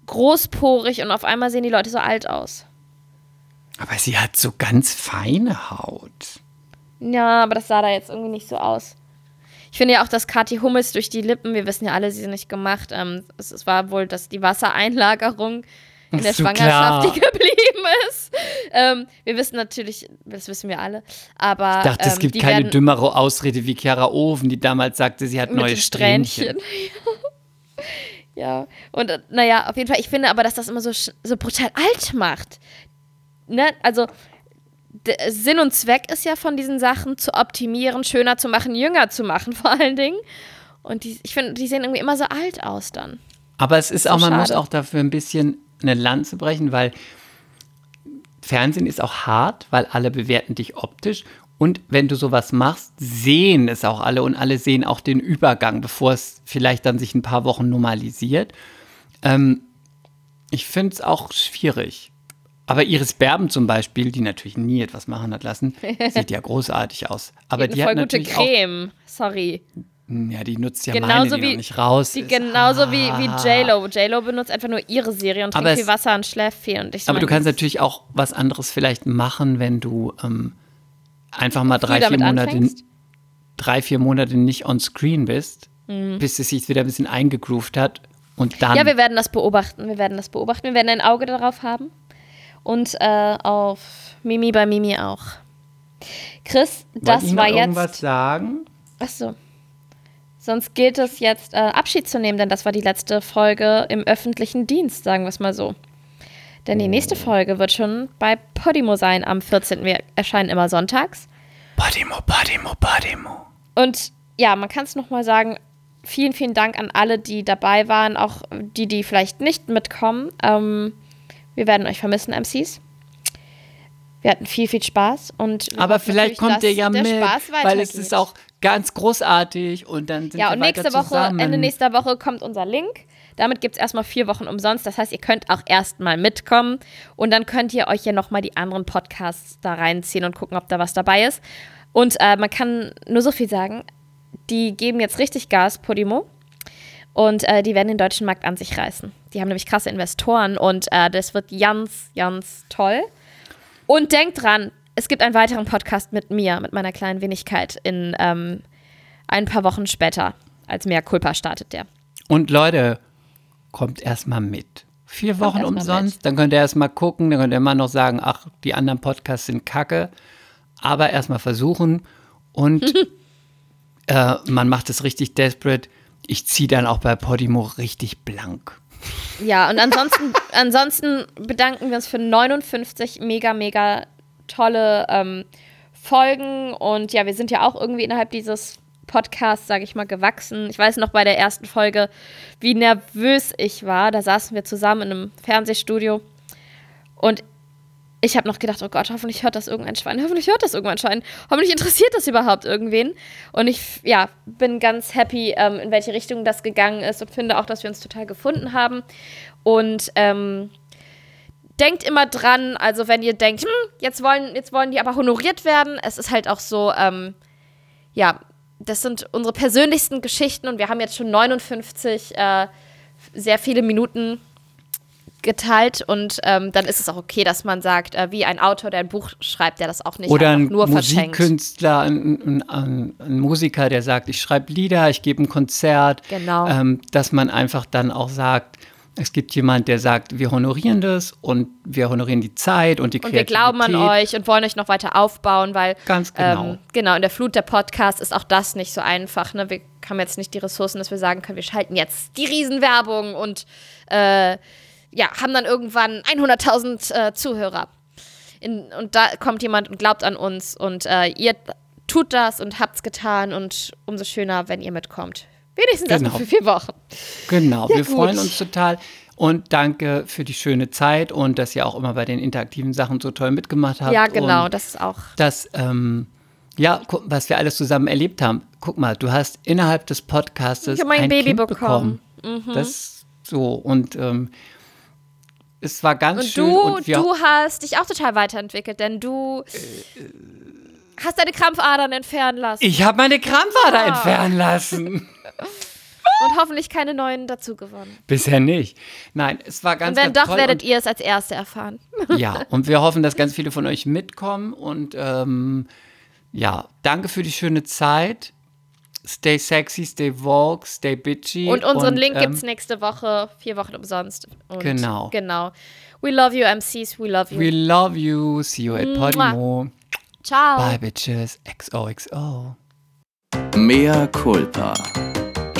großporig und auf einmal sehen die Leute so alt aus. Aber sie hat so ganz feine Haut. Ja, aber das sah da jetzt irgendwie nicht so aus. Ich finde ja auch, dass Kathi Hummels durch die Lippen, wir wissen ja alle, sie sind nicht gemacht. Ähm, es, es war wohl dass die Wassereinlagerung in der so Schwangerschaft, klar. die geblieben ist. Ähm, wir wissen natürlich, das wissen wir alle, aber Ich dachte, ähm, es gibt die keine dümmere Ausrede wie Chiara Oven, die damals sagte, sie hat neue den Strähnchen. ja, und äh, naja, auf jeden Fall, ich finde aber, dass das immer so, so brutal alt macht. Ne? Also, Sinn und Zweck ist ja von diesen Sachen zu optimieren, schöner zu machen, jünger zu machen, vor allen Dingen. Und die, ich finde, die sehen irgendwie immer so alt aus dann. Aber es ist So auch, man muss auch dafür ein bisschen eine Lanze brechen, weil Fernsehen ist auch hart, weil alle bewerten dich optisch. Und wenn du sowas machst, sehen es auch alle und alle sehen auch den Übergang, bevor es vielleicht dann sich ein paar Wochen normalisiert. Ähm, ich finde es auch schwierig. Aber Iris Berben zum Beispiel, die natürlich nie etwas machen hat lassen, sieht ja großartig aus. Aber Die die, hat hat voll gute Creme. Sorry. ja, die nutzt ja Genauso meine, die wie- nicht raus Die ist. genauso wie, wie Ah. J-Lo. J-Lo benutzt einfach nur ihre Serie und Aber trinkt es- viel Wasser und schläft viel. Und ich Aber du kannst natürlich auch was anderes vielleicht machen, wenn du ähm, einfach mal drei, vier Monate, anfängst. drei, vier Monate nicht on screen bist, bis es sich wieder ein bisschen eingegroovt hat und dann. Mhm. Ja, wir werden das beobachten. Wir werden das beobachten. Wir werden ein Auge darauf haben. Und äh, auf Mimi bei Mimi auch. Chris, das war noch irgendwas jetzt. sagen? Achso. Sonst gilt es jetzt, äh, Abschied zu nehmen, denn das war die letzte Folge im öffentlichen Dienst, sagen wir es mal so. Denn die nächste Folge wird schon bei Podimo sein am 14. Wir erscheinen immer sonntags. Podimo, Podimo, Podimo. Und ja, man kann es nochmal sagen, vielen, vielen Dank an alle, die dabei waren, auch die, die vielleicht nicht mitkommen. Ähm, wir werden euch vermissen, MCs. Wir hatten viel, viel Spaß. Und Aber vielleicht kommt ihr ja mit, weil es ist auch ganz großartig und dann sind Ja, wir und nächste Woche, zusammen. Ende nächster Woche kommt unser Link. Damit gibt es erstmal vier Wochen umsonst. Das heißt, ihr könnt auch erstmal mitkommen und dann könnt ihr euch ja nochmal die anderen Podcasts da reinziehen und gucken, ob da was dabei ist. Und äh, man kann nur so viel sagen, die geben jetzt richtig Gas, Podimo. Und äh, die werden den deutschen Markt an sich reißen. Die haben nämlich krasse Investoren und äh, das wird ganz, ganz toll. Und denkt dran, es gibt einen weiteren Podcast mit mir, mit meiner kleinen Wenigkeit, in ähm, ein paar Wochen später. Als mehr Culpa startet der. Und Leute, kommt erstmal mit. Vier Wochen umsonst, mit. dann könnt ihr erstmal gucken, dann könnt ihr immer noch sagen, ach, die anderen Podcasts sind kacke. Aber erstmal versuchen und äh, man macht es richtig desperate. Ich ziehe dann auch bei Podimo richtig blank. Ja, und ansonsten, ansonsten bedanken wir uns für 59 mega, mega tolle ähm, Folgen. Und ja, wir sind ja auch irgendwie innerhalb dieses Podcasts, sage ich mal, gewachsen. Ich weiß noch bei der ersten Folge, wie nervös ich war. Da saßen wir zusammen in einem Fernsehstudio. Und ich habe noch gedacht, oh Gott, hoffentlich hört das irgendein Schwein. Hoffentlich hört das irgendein Schwein. Hoffentlich interessiert das überhaupt irgendwen. Und ich, ja, bin ganz happy, ähm, in welche Richtung das gegangen ist und finde auch, dass wir uns total gefunden haben. Und ähm, denkt immer dran, also wenn ihr denkt, hm, jetzt wollen, jetzt wollen die aber honoriert werden, es ist halt auch so, ähm, ja, das sind unsere persönlichsten Geschichten und wir haben jetzt schon 59 äh, sehr viele Minuten geteilt und ähm, dann ist es auch okay, dass man sagt, äh, wie ein Autor, der ein Buch schreibt, der das auch nicht Oder ein einfach nur verschenkt. Musikkünstler, ein, ein, ein, ein Musiker, der sagt, ich schreibe Lieder, ich gebe ein Konzert. Genau. Ähm, dass man einfach dann auch sagt, es gibt jemand, der sagt, wir honorieren das und wir honorieren die Zeit und die Und wir glauben an Kreativität. euch und wollen euch noch weiter aufbauen, weil Ganz genau. ähm, genau in der Flut der Podcast ist auch das nicht so einfach. Ne? Wir haben jetzt nicht die Ressourcen, dass wir sagen können, wir schalten jetzt die Riesenwerbung und äh, ja, haben dann irgendwann 100.000 äh, Zuhörer. In, und da kommt jemand und glaubt an uns und äh, ihr tut das und habt's getan und umso schöner, wenn ihr mitkommt. Wenigstens erstmal Genau. für vier Wochen. Genau, Ja, wir gut. freuen uns total. Und danke für die schöne Zeit und dass ihr auch immer bei den interaktiven Sachen so toll mitgemacht habt. Ja, genau, das ist auch. das, ähm, ja, guck, was wir alles zusammen erlebt haben. Guck mal, du hast innerhalb des Podcastes Ich mein ein Baby kind bekommen. bekommen. Das so und ähm, es war ganz Und schön. du, und wir, du hast dich auch total weiterentwickelt, denn du hast deine Krampfadern entfernen lassen ich habe meine Krampfader Ah. entfernen lassen. Und hoffentlich keine neuen dazu gewonnen. Bisher nicht. Nein, es war ganz, Und wenn ganz doch, toll. werdet und, ihr es als Erste erfahren. Ja, und wir hoffen, dass ganz viele von euch mitkommen. Und ähm, ja, danke für die schöne Zeit. Stay sexy, stay Vogue, stay bitchy. Und unseren Link ähm, gibt's nächste Woche, vier Wochen umsonst. Und Genau. Genau. We love you, MCs, we love you. We love you. See you at. Podimo. Ciao. Bye, bitches. XOXO. Mea culpa.